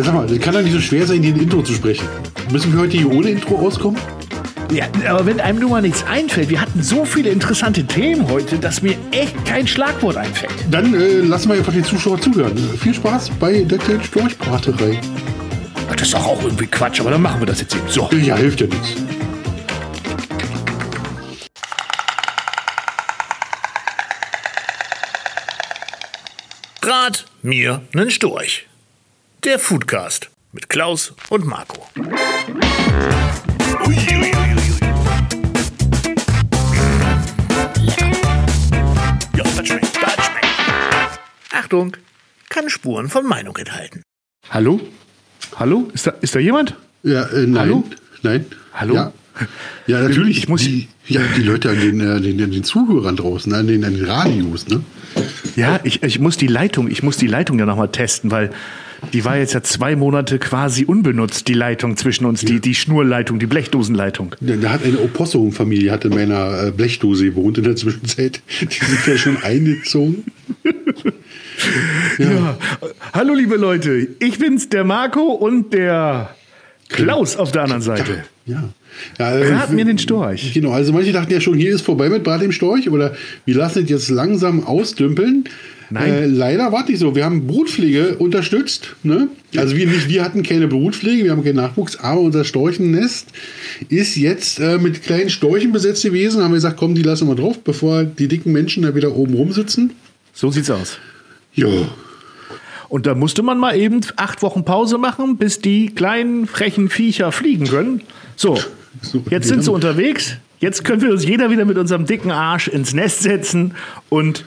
Ja, sag mal, das kann doch nicht so schwer sein, hier ein Intro zu sprechen. Müssen wir heute hier ohne Intro auskommen? Ja, aber wenn einem nur mal nichts einfällt, wir hatten so viele interessante Themen heute, dass mir echt kein Schlagwort einfällt. Dann äh, lassen wir einfach den Zuschauer zuhören. Viel Spaß bei der kleinen Storchbraterei. Ach, Das ist doch auch irgendwie Quatsch, aber dann machen wir das jetzt eben. So. Ja, hilft ja nichts. Rat mir nen Storch. Der Foodcast mit Klaus und Marco. Ja, das schmeckt, das schmeckt. Achtung, kann Spuren von Meinung enthalten. Hallo? Hallo? Ist da, ist da jemand? Ja, äh, nein. Hallo? Nein. Hallo? Ja, ja natürlich. Ich muss- die, ja, die Leute an den, äh, den, an den Zuhörern draußen, an den, an den Radios, ne? Ja, ich, ich muss die Leitung, ich muss die Leitung ja nochmal testen, weil die war jetzt ja zwei Monate quasi unbenutzt, die Leitung zwischen uns, die, die Schnurleitung, die Blechdosenleitung. Da, da hat eine Opossum-Familie hat in meiner äh, Blechdose gewohnt in der Zwischenzeit. Die sind ja schon eingezogen. Ja. Hallo liebe Leute, ich bin's, der Marco und der Klaus auf der anderen Seite. Ja. ja äh, Rat mir den Storch. Genau, also manche dachten ja schon, hier ist vorbei mit Brat im Storch oder wir lassen es jetzt langsam ausdümpeln. Nein. Äh, leider war nicht so. Wir haben Brutpflege unterstützt. Ne? Also wir nicht, wir hatten keine Brutpflege, wir haben keinen Nachwuchs, aber unser Storchennest ist jetzt äh, mit kleinen Storchen besetzt gewesen. Haben wir gesagt, komm, die lassen wir drauf, bevor die dicken Menschen da wieder oben rumsitzen. So sieht's aus. Ja. Und da musste man mal eben acht Wochen Pause machen, bis die kleinen frechen Viecher fliegen können. So, So, jetzt sind sie unterwegs. Jetzt können wir uns jeder wieder mit unserem dicken Arsch ins Nest setzen und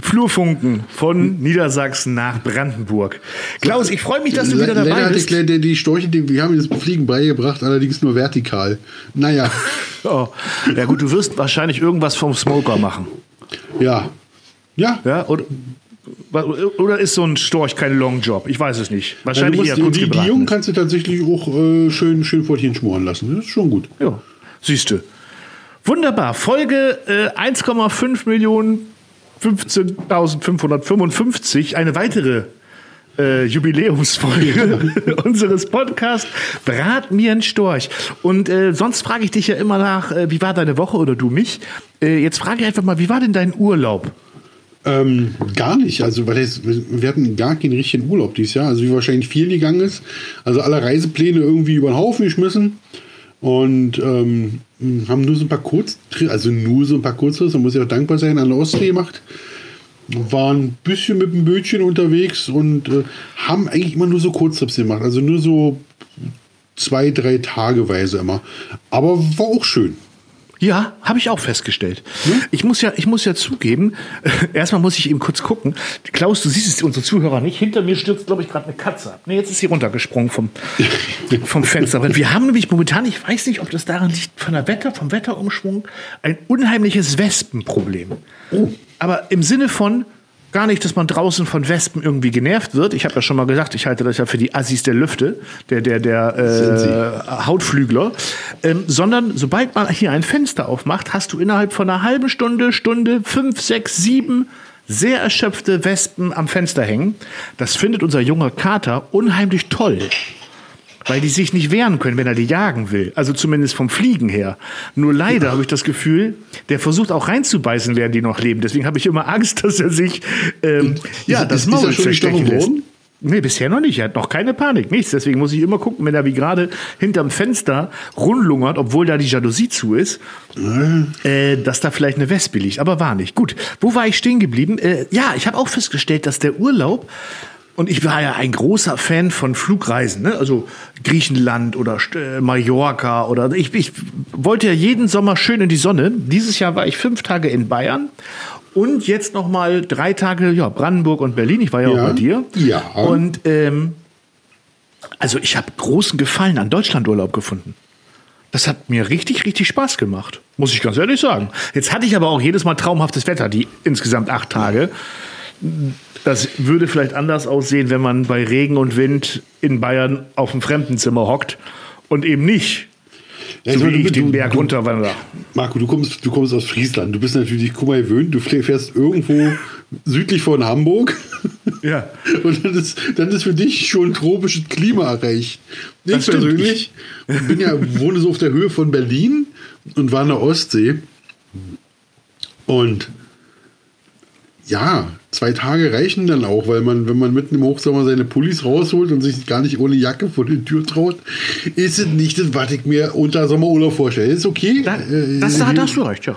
Flurfunken von Niedersachsen nach Brandenburg. Klaus, ich freue mich, dass du wieder dabei hat bist. der, die Storche, die, wir haben das Fliegen beigebracht, allerdings nur vertikal. Naja, Oh. Ja gut, du wirst wahrscheinlich irgendwas vom Smoker machen. ja. Ja, Ja? Oder, oder ist so ein Storch kein Longjob? Ich weiß es nicht. Ja, Wahrscheinlich musst, eher die, kurz die. Jungen kannst du tatsächlich auch äh, schön, schön vor dir schmoren lassen. Das ist schon gut. Ja, siehst du. Wunderbar. Folge äh, 1,5 Millionen 15.555. Eine weitere äh, Jubiläumsfolge unseres Podcasts Brat mir ein Storch. Und äh, sonst frage ich dich ja immer nach, äh, wie war deine Woche oder du mich? Äh, jetzt frage ich einfach mal, wie war denn dein Urlaub? Ähm, gar nicht. Also, weil das, wir hatten gar keinen richtigen Urlaub dieses Jahr. Also, wie wahrscheinlich viel gegangen ist. Also, alle Reisepläne irgendwie über den Haufen geschmissen. Und ähm, haben nur so ein paar Kurz, also nur so ein paar Kurztrips, da muss ich auch dankbar sein, an der Ostsee gemacht. Waren ein bisschen mit dem Bötchen unterwegs und äh, haben eigentlich immer nur so Kurztrips gemacht. Also nur so zwei, drei Tageweise immer. Aber war auch schön. Ja, habe ich auch festgestellt. Ich muss ja, ich muss ja zugeben, erstmal muss ich eben kurz gucken. Klaus, du siehst es, unsere Zuhörer nicht. Hinter mir stürzt, glaube ich, gerade eine Katze ab. Nee, jetzt ist sie runtergesprungen vom, vom Fenster. Weil wir haben nämlich momentan, ich weiß nicht, ob das daran liegt, von der Wetter, vom Wetterumschwung, ein unheimliches Wespenproblem. Aber im Sinne von, Gar nicht, dass man draußen von Wespen irgendwie genervt wird. Ich habe ja schon mal gesagt, ich halte das ja für die Assis der Lüfte, der, der, der äh, Hautflügler. Ähm, sondern sobald man hier ein Fenster aufmacht, hast du innerhalb von einer halben Stunde, Stunde, fünf, sechs, sieben sehr erschöpfte Wespen am Fenster hängen. Das findet unser junger Kater unheimlich toll. Weil die sich nicht wehren können, wenn er die jagen will. Also zumindest vom Fliegen her. Nur leider habe ich das Gefühl, der versucht auch reinzubeißen, während die noch leben. Deswegen habe ich immer Angst, dass er sich ähm, ja, ist- das ist dieser Maul schon zerstechen lässt. Nee, bisher noch nicht. Er hat noch keine Panik, nichts. Deswegen muss ich immer gucken, wenn er wie gerade hinterm Fenster rundlungert, obwohl da die Jalousie zu ist, äh, dass da vielleicht eine Wespe liegt. Aber war nicht. Gut, wo war ich stehen geblieben? Äh, ja, ich habe auch festgestellt, dass der Urlaub und ich war ja ein großer Fan von Flugreisen, ne? also Griechenland oder äh, Mallorca oder ich, ich wollte ja jeden Sommer schön in die Sonne. Dieses Jahr war ich fünf Tage in Bayern und jetzt noch mal drei Tage ja Brandenburg und Berlin. Ich war ja, Ja. auch bei dir. Ja. Und ähm, also ich habe großen Gefallen an Deutschlandurlaub gefunden. Das hat mir richtig, richtig Spaß gemacht. Muss ich ganz ehrlich sagen. Jetzt hatte ich aber auch jedes Mal traumhaftes Wetter, die insgesamt acht Tage. Das würde vielleicht anders aussehen, wenn man bei Regen und Wind in Bayern auf dem Fremdenzimmer hockt und eben nicht Ja, so ich meine, ich du- den Berg du- runterwandere. Marco, du kommst, du kommst aus Friesland. Du bist natürlich, guck mal, gewöhnt. Du fährst irgendwo südlich von Hamburg. Ja. Und dann ist, dann ist für dich schon tropisches Klima erreicht. Ich Das persönlich bin ja, wohne so auf der Höhe von Berlin und war an der Ostsee. Und ja, zwei Tage reichen dann auch, weil man, wenn man mitten im Hochsommer seine Pullis rausholt und sich gar nicht ohne Jacke vor die Tür traut, ist es nicht das, was ich mir unter Sommerurlaub vorstelle. Ist okay. Da, Äh, das, da hilft- hast du recht, ja.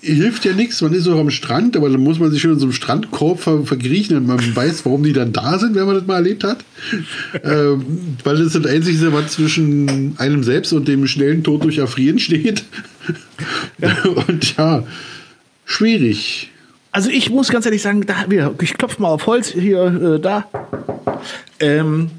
hilft ja nichts, man ist auch am Strand, aber dann muss man sich schon in so einem Strandkorb ver verkriechen und man weiß, warum die dann da sind, wenn man das mal erlebt hat. ähm, weil das ist das Einzige, was zwischen einem selbst und dem schnellen Tod durch Erfrieren steht. und ja, schwierig. Also ich muss ganz ehrlich sagen, da, ich klopfe mal auf Holz hier, äh, da. Ähm,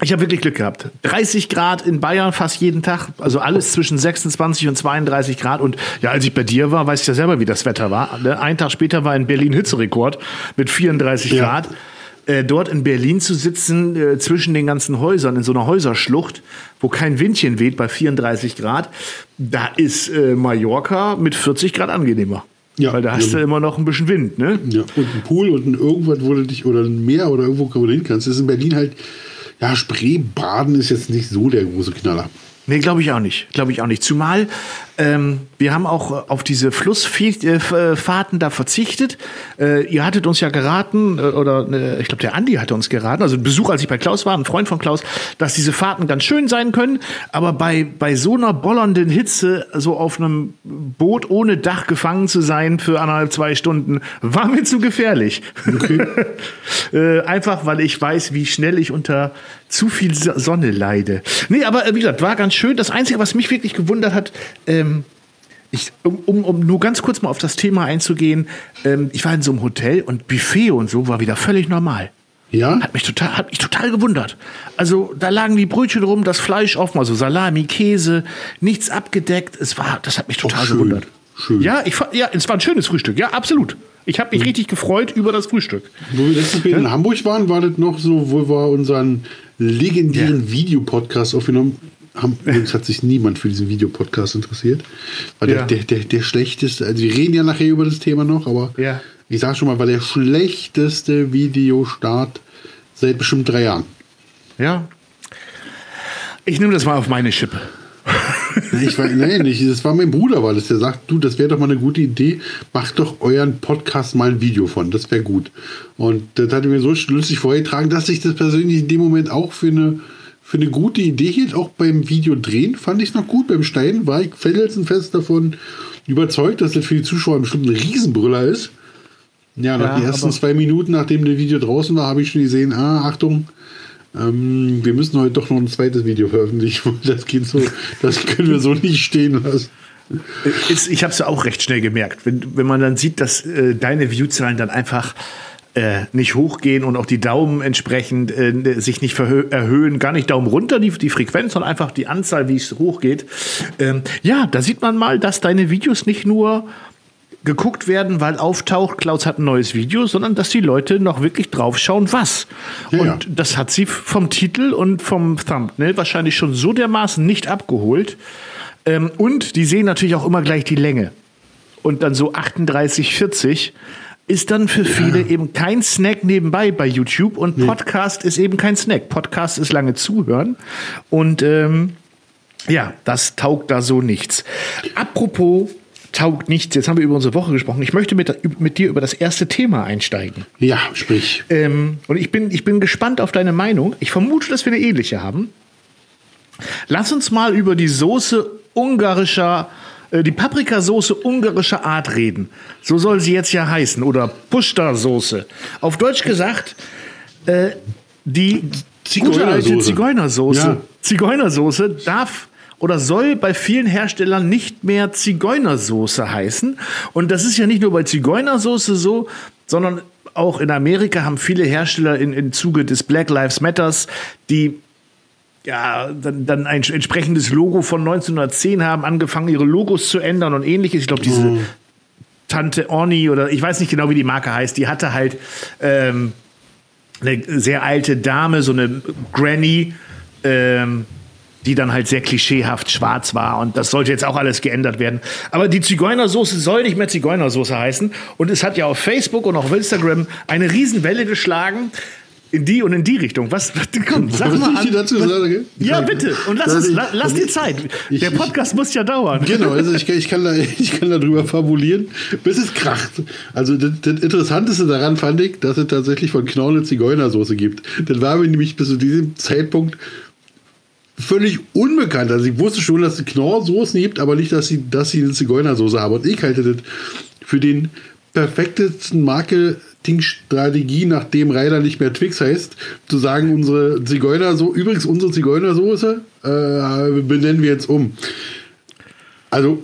ich habe wirklich Glück gehabt. 30 Grad in Bayern fast jeden Tag, also alles zwischen 26 und 32 Grad. Und ja, als ich bei dir war, weißt du ja selber, wie das Wetter war. Ne? Ein Tag später war in Berlin Hitzerekord mit 34 Ja. Grad. Äh, dort in Berlin zu sitzen, äh, zwischen den ganzen Häusern, in so einer Häuserschlucht, wo kein Windchen weht bei 34 Grad, da ist äh, Mallorca mit 40 Grad angenehmer. Ja. Weil da hast Ja. du immer noch ein bisschen Wind, ne? Ja, und ein Pool und ein irgendwas, wo du dich, oder ein Meer oder irgendwo, wo du hin kannst. Das ist in Berlin halt, ja, Spreebaden ist jetzt nicht so der große Knaller. Nee, glaube ich auch nicht. Glaube ich auch nicht. Zumal ähm, wir haben auch äh, auf diese Flussfahrten da verzichtet. Äh, ihr hattet uns ja geraten, äh, oder äh, ich glaube, der Andi hatte uns geraten, also ein Besuch, als ich bei Klaus war, ein Freund von Klaus, dass diese Fahrten ganz schön sein können, aber bei, bei so einer bollernden Hitze, so auf einem Boot ohne Dach gefangen zu sein für anderthalb, zwei Stunden, war mir zu gefährlich. äh, einfach, weil ich weiß, wie schnell ich unter zu viel So- Sonne leide. Nee, aber äh, wie gesagt, war ganz schön. Das Einzige, was mich wirklich gewundert hat, ähm, ich, um, um, um nur ganz kurz mal auf das Thema einzugehen, ähm, ich war in so einem Hotel und Buffet und so war wieder völlig normal. Ja? Hat mich total, hat mich total gewundert. Also da lagen die Brötchen rum, das Fleisch offen, also Salami, Käse, nichts abgedeckt. Es war, das hat mich total schön. gewundert. Schön. Ja, ich, ja, es war ein schönes Frühstück. Ja, absolut. Ich habe mich richtig gefreut über das Frühstück. Wo wir letztes Mal in Hamburg waren, war das noch so, wo wir unseren legendären Videopodcast aufgenommen haben. Übrigens hat sich niemand für diesen Videopodcast interessiert. War Ja. der, der, der, der schlechteste, also wir reden ja nachher über das Thema noch, aber Ja. ich sage schon mal, war der schlechteste Videostart seit bestimmt drei Jahren. Ja. Ich nehme das mal auf meine Schippe. Ich war, nein, nicht. Das war mein Bruder, weil das der sagt, du, das wäre doch mal eine gute Idee, macht doch euren Podcast mal ein Video von, das wäre gut. Und das hat er mir so schlüssig vorgetragen, dass ich das persönlich in dem Moment auch für eine, für eine gute Idee hielt. Auch beim Video drehen fand ich es noch gut. Beim Schneiden war ich felsenfest davon überzeugt, dass das für die Zuschauer bestimmt ein Riesenbrüller ist. Ja, nach Ja, den ersten zwei Minuten, nachdem das Video draußen war, habe ich schon gesehen, ah, Achtung, ähm, wir müssen heute doch noch ein zweites Video veröffentlichen. Das geht so, das können wir so nicht stehen lassen. Ich habe es ja auch recht schnell gemerkt. Wenn, wenn man dann sieht, dass äh, deine Viewzahlen dann einfach äh, nicht hochgehen und auch die Daumen entsprechend äh, sich nicht erhöhen, gar nicht Daumen runter, die, die Frequenz, sondern einfach die Anzahl, wie es hochgeht. Ähm, ja, da sieht man mal, dass deine Videos nicht nur geguckt werden, weil auftaucht, Klaus hat ein neues Video, sondern dass die Leute noch wirklich draufschauen, was. Ja, und das hat sie vom Titel und vom Thumbnail wahrscheinlich schon so dermaßen nicht abgeholt. Ähm, und die sehen natürlich auch immer gleich die Länge. Und dann so 38, 40 ist dann für viele eben kein Snack nebenbei bei YouTube und Podcast ist eben kein Snack. Podcast ist lange zuhören und ähm, ja, das taugt da so nichts. Apropos taugt nichts, jetzt haben wir über unsere Woche gesprochen. Ich möchte mit, mit dir über das erste Thema einsteigen. Ja, sprich. Ähm, und ich bin, ich bin gespannt auf deine Meinung. Ich vermute, dass wir eine ähnliche haben. Lass uns mal über die Soße ungarischer, die Paprikasoße ungarischer Art reden. So soll sie jetzt ja heißen. Oder Pushta-Soße. Auf Deutsch gesagt, äh, die gute alte Zigeunersoße. Zigeunersoße. Ja. Zigeunersoße darf oder soll bei vielen Herstellern nicht mehr Zigeunersoße heißen. Und das ist ja nicht nur bei Zigeunersoße so, sondern auch in Amerika haben viele Hersteller in, im Zuge des Black Lives Matters, die ja, dann, dann ein entsprechendes Logo von 1910 haben, angefangen, ihre Logos zu ändern und ähnliches. Ich glaube, diese Tante Orni oder ich weiß nicht genau, wie die Marke heißt, die hatte halt ähm, eine sehr alte Dame, so eine Granny, ähm, die dann halt sehr klischeehaft schwarz war. Und das sollte jetzt auch alles geändert werden. Aber die Zigeunersoße soll nicht mehr Zigeunersoße heißen. Und es hat ja auf Facebook und auf Instagram eine Riesenwelle geschlagen. In die und in die Richtung. Was, komm, sag Was mal ich an. dazu was, sage? ja, bitte. Und lass, es, ich- la, lass dir Zeit. ich- Der Podcast muss ja dauern. Genau, also ich, kann- ich, kann da, ich kann darüber fabulieren, bis es kracht. Also das, das Interessanteste daran fand ich, dass es tatsächlich von Knorr eine Zigeunersoße gibt. Das war mir nämlich bis zu diesem Zeitpunkt völlig unbekannt. Also ich wusste schon, dass es Knorrsoßen gibt, aber nicht, dass sie, dass sie eine Zigeunersoße haben. Und ich halte das für den perfektesten Marketingstrategie, nachdem Reiter nicht mehr Twix heißt, zu sagen, unsere Zigeunersoße, übrigens unsere Zigeunersoße äh, benennen wir jetzt um. Also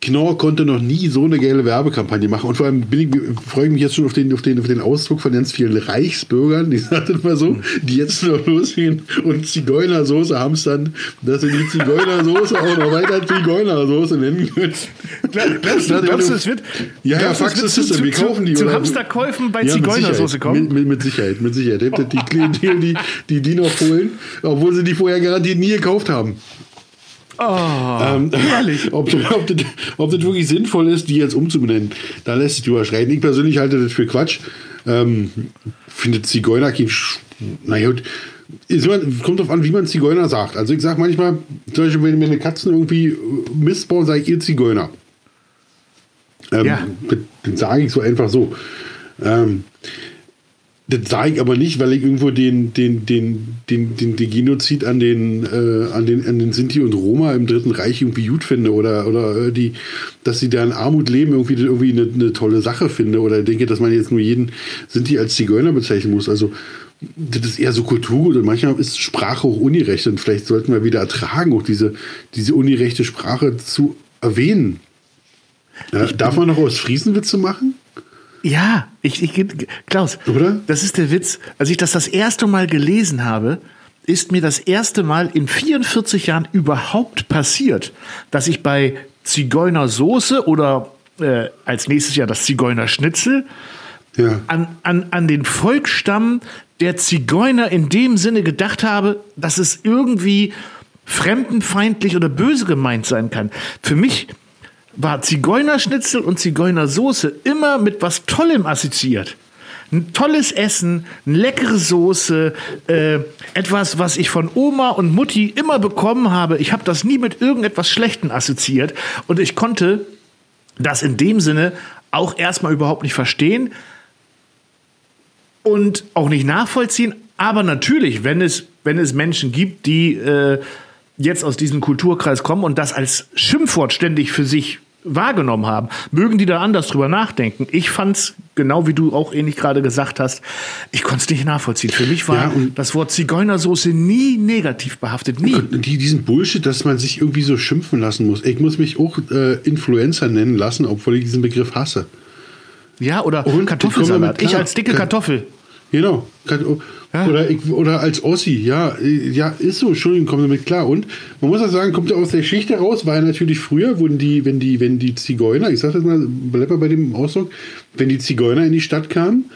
Knorr konnte noch nie so eine geile Werbekampagne machen. Und vor allem bin ich, freue ich mich jetzt schon auf den, auf, den, auf den Ausdruck von ganz vielen Reichsbürgern, die sagen das mal so, die jetzt noch losgehen und Zigeunersoße hamstern, dass sie die Zigeunersoße auch noch weiter Zigeunersoße nennen können. Glaubst du, glaubst du, es wird, Ja, ja, es Fax System, zu, wir kaufen die. zu, zu Hamsterkäufen bei Ja, Zigeunersoße kommen? Mit, mit, mit Sicherheit, mit Sicherheit. Die, die Klientel, die, die die noch holen, obwohl sie die vorher garantiert nie gekauft haben. Oh, Ähm, herrlich. ob, das- ob, das, ob das wirklich sinnvoll ist, die jetzt umzubenennen, da lässt sich drüber schreien. Ich persönlich halte das für Quatsch. Ähm, finde Zigeuner, kein Sch- naja, gut. Immer, kommt drauf an, wie man Zigeuner sagt. Also ich sage manchmal, zum Beispiel, wenn meine Katzen irgendwie Mist bauen, sage ich ihr Zigeuner. Ähm, Ja. Das, das sage ich so einfach so. Ähm, das sage ich aber nicht, weil ich irgendwo den, den, den, den, den, den Genozid an den, äh, an, den, an den Sinti und Roma im Dritten Reich irgendwie gut finde oder, oder äh, die, dass sie da in Armut leben, irgendwie, irgendwie eine, eine tolle Sache finde oder denke, dass man jetzt nur jeden Sinti als Zigeuner bezeichnen muss. Also das ist eher so Kulturgut und manchmal ist Sprache auch ungerecht und vielleicht sollten wir wieder ertragen, auch diese, diese ungerechte Sprache zu erwähnen. Ja, darf man noch aus Friesenwitze machen? Ja, ich, ich, Klaus, Oder? das ist der Witz. Als ich das das erste Mal gelesen habe, ist mir das erste Mal in 44 Jahren überhaupt passiert, dass ich bei Zigeunersoße oder äh, als nächstes Jahr das Zigeunerschnitzel Ja. an, an, an den Volksstamm der Zigeuner in dem Sinne gedacht habe, dass es irgendwie fremdenfeindlich oder böse gemeint sein kann. Für mich war Zigeunerschnitzel und Zigeunersoße immer mit was Tollem assoziiert. Ein tolles Essen, eine leckere Soße, äh, etwas, was ich von Oma und Mutti immer bekommen habe. Ich habe das nie mit irgendetwas Schlechtem assoziiert und ich konnte das in dem Sinne auch erstmal überhaupt nicht verstehen und auch nicht nachvollziehen. Aber natürlich, wenn es, wenn es Menschen gibt, die äh, jetzt aus diesem Kulturkreis kommen und das als Schimpfwort ständig für sich wahrgenommen haben, mögen die da anders drüber nachdenken. Ich fand's genau wie du auch ähnlich gerade gesagt hast, ich konnte es nicht nachvollziehen. Für mich war Ja, das Wort Zigeunersoße nie negativ behaftet, nie. Die, diesen Bullshit, dass man sich irgendwie so schimpfen lassen muss. Ich muss mich auch äh, Influencer nennen lassen, obwohl ich diesen Begriff hasse. Ja, oder Und Kartoffelsalat. Ich als dicke Ka- Kartoffel. Genau. Ja. Oder, ich, oder als Ossi, ja, ja, ist so, Entschuldigung, kommen damit klar. Und man muss auch sagen, kommt ja aus der Schicht heraus, weil natürlich früher wurden die, wenn die, wenn die Zigeuner, ich sag das mal, bleib mal bei dem Ausdruck, wenn die Zigeuner in die Stadt kamen,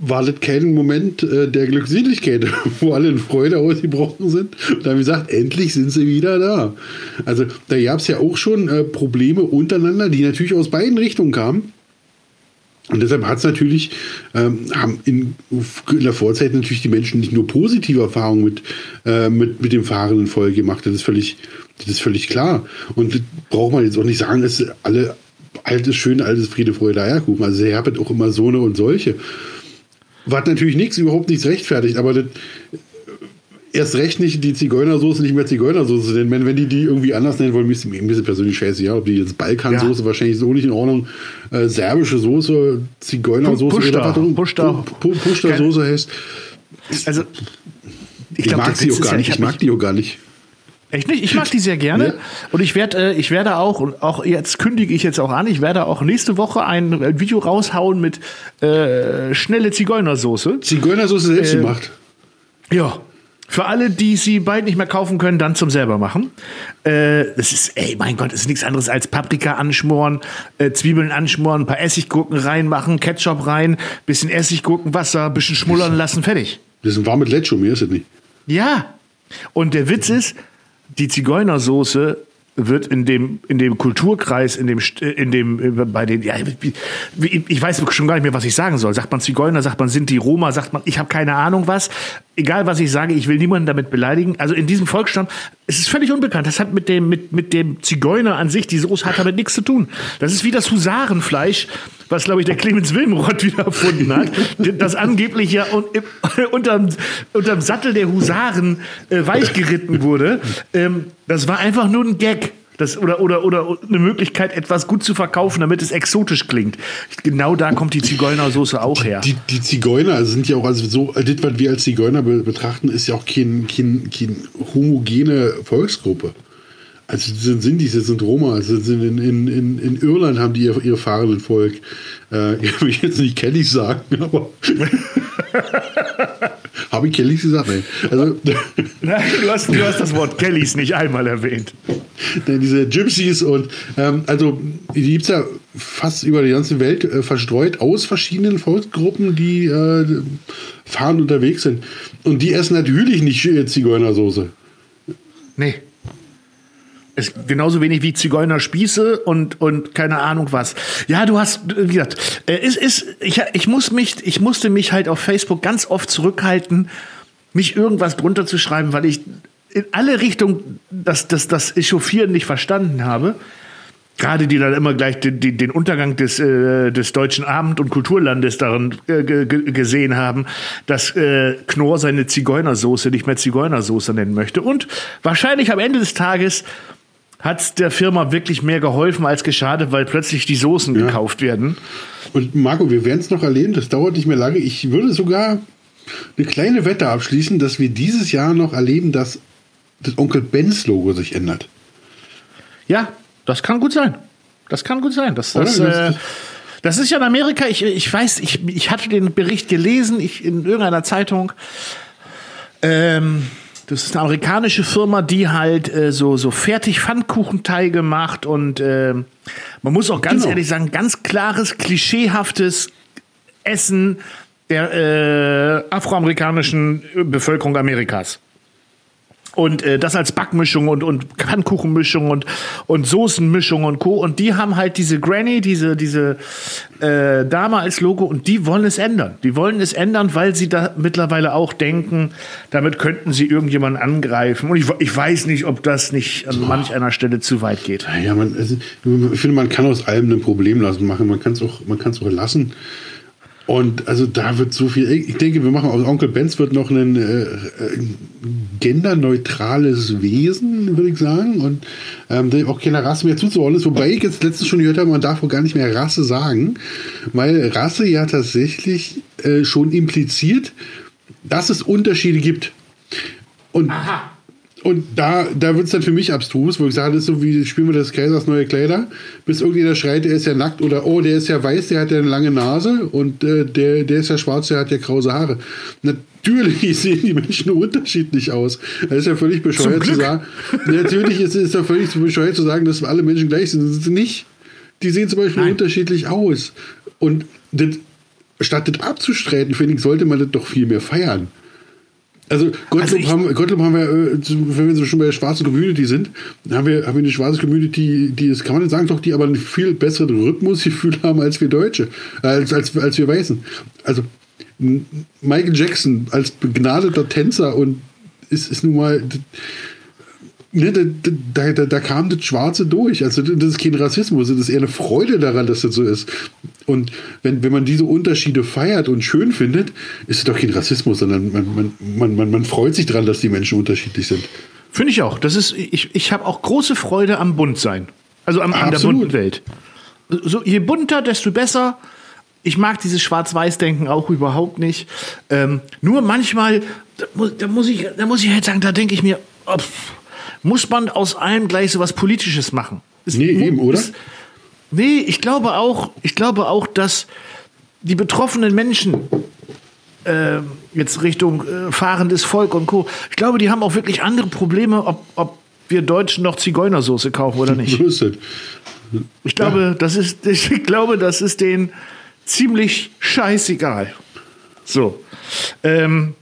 war das kein Moment äh, der Glückseligkeit, wo alle in Freude ausgebrochen sind und haben gesagt, endlich sind sie wieder da. Also da gab es ja auch schon äh, Probleme untereinander, die natürlich aus beiden Richtungen kamen. Und deshalb hat es natürlich, ähm, haben in, in der Vorzeit natürlich die Menschen nicht nur positive Erfahrungen mit, äh, mit, mit dem fahrenden Volk gemacht. Das ist völlig, das ist völlig klar. Und das braucht man jetzt auch nicht sagen, ist alle altes, schön, altes Friede, Freude, Eierkuchen. Also er hat auch immer so eine und solche. Was natürlich nichts, überhaupt nichts rechtfertigt, aber das, erst recht nicht die Zigeunersoße nicht mehr Zigeunersoße nennen. Wenn, wenn die die irgendwie anders nennen wollen, ist mir ein bisschen persönlich scheiße, ja. Ob die jetzt Balkansoße Ja. wahrscheinlich so nicht in Ordnung. Äh, serbische Soße, Zigeunersoße Pushta, immer Pushta. Pu- Pu- Pushta-Soße heißt. Also, Ich, glaub, mag der sie auch gar ja, nicht. ich Ich mag die auch gar nicht. Echt nicht? Ich mag die sehr gerne. Ja. Und ich werde, äh, ich werde auch, und auch jetzt kündige ich jetzt auch an, ich werde auch nächste Woche ein Video raushauen mit äh, schnelle Zigeunersoße. Zigeunersoße selbst Äh, gemacht. Ja. Für alle, die sie bald nicht mehr kaufen können, dann zum selber machen. Äh, das ist, ey, mein Gott, das ist nichts anderes als Paprika anschmoren, äh, Zwiebeln anschmoren, ein paar Essiggurken reinmachen, Ketchup rein, bisschen Essiggurken, Wasser, bisschen schmullern lassen, fertig. Das ist ein warmes Lecho, mehr ist es nicht. Ja, Und der Witz ist, die Zigeunersoße wird in dem, in dem Kulturkreis, in dem, St- in dem, äh, bei den, ja, ich weiß schon gar nicht mehr, was ich sagen soll. Sagt man Zigeuner, sagt man Sinti, Roma, sagt man, ich habe keine Ahnung was. Egal, was ich sage, ich will niemanden damit beleidigen. Also in diesem Volksstamm, es ist völlig unbekannt. Das hat mit dem, mit, mit dem Zigeuner an sich, die Soße hat damit nichts zu tun. Das ist wie das Husarenfleisch, was, glaube ich, der Clemens Wilmroth wieder erfunden hat, das angeblich ja un, unterm, unterm Sattel der Husaren äh, weichgeritten wurde. Ähm, das war einfach nur ein Gag. Das, oder, oder, oder eine Möglichkeit, etwas gut zu verkaufen, damit es exotisch klingt. Genau da kommt die Zigeunersoße auch her. Die, die Zigeuner sind ja auch, also so, das, was wir als Zigeuner be betrachten, ist ja auch kein, kein, kein homogene Volksgruppe. Also das sind Sindis, das sind Roma, also sind in, in, in, in Irland haben die ihr, ihr fahrenden Volk. Äh, ich will jetzt nicht Kellys sagen, aber habe ich Kellys gesagt? Nein. Also Nein, du, hast, du hast das Wort Kellys nicht einmal erwähnt. Denn diese Gypsies und ähm, also die gibt es ja fast über die ganze Welt äh, verstreut aus verschiedenen Volksgruppen, die äh, fahren unterwegs sind. Und die essen natürlich nicht äh, Zigeunersoße. Nee. Es, genauso wenig wie Zigeunerspieße und, und keine Ahnung was. Ja, du hast, wie gesagt, äh, es ist, ich, ich, muss mich, ich musste mich halt auf Facebook ganz oft zurückhalten, mich irgendwas drunter zu schreiben, weil ich in alle Richtungen das, das, das Echauffieren nicht verstanden habe. Gerade die dann immer gleich den, den, Untergang des, äh, des deutschen Abend- und Kulturlandes darin äh, ge- ge- gesehen haben, dass äh, Knorr seine Zigeunersoße nicht mehr Zigeunersoße nennen möchte. Und wahrscheinlich am Ende des Tages hat der Firma wirklich mehr geholfen als geschadet, weil plötzlich die Soßen gekauft werden. Und Marco, wir werden es noch erleben, das dauert nicht mehr lange. Ich würde sogar eine kleine Wette abschließen, dass wir dieses Jahr noch erleben, dass das Onkel Benz Logo sich ändert. Ja, das kann gut sein. Das kann gut sein. Das, Das- äh, das ist ja in Amerika, ich, ich weiß, ich, ich hatte den Bericht gelesen ich, in irgendeiner Zeitung. Ähm, das ist eine amerikanische Firma, die halt äh, so, so fertig Pfannkuchenteige macht und ähm, man muss auch ganz Genau. ehrlich sagen, ganz klares, klischeehaftes Essen der äh, afroamerikanischen Bevölkerung Amerikas. Und äh, das als Backmischung und, und Pfannkuchenmischung und, und Soßenmischung und Co. Und die haben halt diese Granny, diese, diese äh, Dame als Logo und die wollen es ändern. Die wollen es ändern, weil sie da mittlerweile auch denken, damit könnten sie irgendjemanden angreifen. Und ich, ich weiß nicht, ob das nicht an manch einer Stelle zu weit geht. Ja, man, also, ich finde, man kann aus allem ein Problem lassen machen. Man kann es auch, man kann es auch lassen. Und also da wird so viel. Ich denke, wir machen aus Onkel Benz wird noch ein äh, genderneutrales Wesen, würde ich sagen. Und ähm, auch keiner Rasse mehr zuzuordnen ist. Wobei ich jetzt letztens schon gehört habe, man darf auch gar nicht mehr Rasse sagen, weil Rasse ja tatsächlich äh, schon impliziert, dass es Unterschiede gibt. Und und da, da wird es dann für mich abstrus, wo ich sage, das ist so wie spielen wir das Kaisers neue Kleider, bis irgendjemand schreit, der ist ja nackt oder oh, der ist ja weiß, der hat ja eine lange Nase und äh, der, der ist ja schwarz, der hat ja krause Haare. Natürlich sehen die Menschen unterschiedlich aus. Das ist ja völlig bescheuert zu sagen. Natürlich ist es ja völlig bescheuert zu sagen, dass alle Menschen gleich sind. Das ist nicht. Die sehen zum Beispiel Nein. unterschiedlich aus. Und das, statt das abzustreiten, finde ich, sollte man das doch viel mehr feiern. Also Gottlob, Also ich- haben, Gottlob haben wir, äh, wenn wir schon bei der schwarzen Community sind, haben wir, haben wir eine schwarze Community, die ist, kann man nicht sagen, doch, die aber einen viel besseren Rhythmusgefühl haben als wir Deutsche, als, als, als wir Weißen. Also Michael Jackson als begnadeter Tänzer und ist, ist nun mal. Ne, da, da, da, kam das Schwarze durch. Also das ist kein Rassismus, das ist eher eine Freude daran, dass das so ist. Und wenn, wenn man diese Unterschiede feiert und schön findet, ist es doch kein Rassismus, sondern man, man, man, man, man freut sich daran, dass die Menschen unterschiedlich sind. Finde ich auch. Das ist, ich, ich habe auch große Freude am Buntsein. Also am, an der bunten Welt. So, je bunter, desto besser. Ich mag dieses Schwarz-Weiß-Denken auch überhaupt nicht. Ähm, nur manchmal, da, mu- da, muss ich, da muss ich halt sagen, da denke ich mir, oh, pff, muss man aus allem gleich so was Politisches machen? Es Nee, eben, oder? es- nee, ich glaube auch, ich glaube auch, dass die betroffenen Menschen äh, jetzt Richtung äh, fahrendes Volk und Co. Ich glaube, die haben auch wirklich andere Probleme, ob, ob wir Deutschen noch Zigeunersoße kaufen oder nicht. Ich glaube, das ist, ich glaube, das ist denen ziemlich scheißegal. So. Ähm,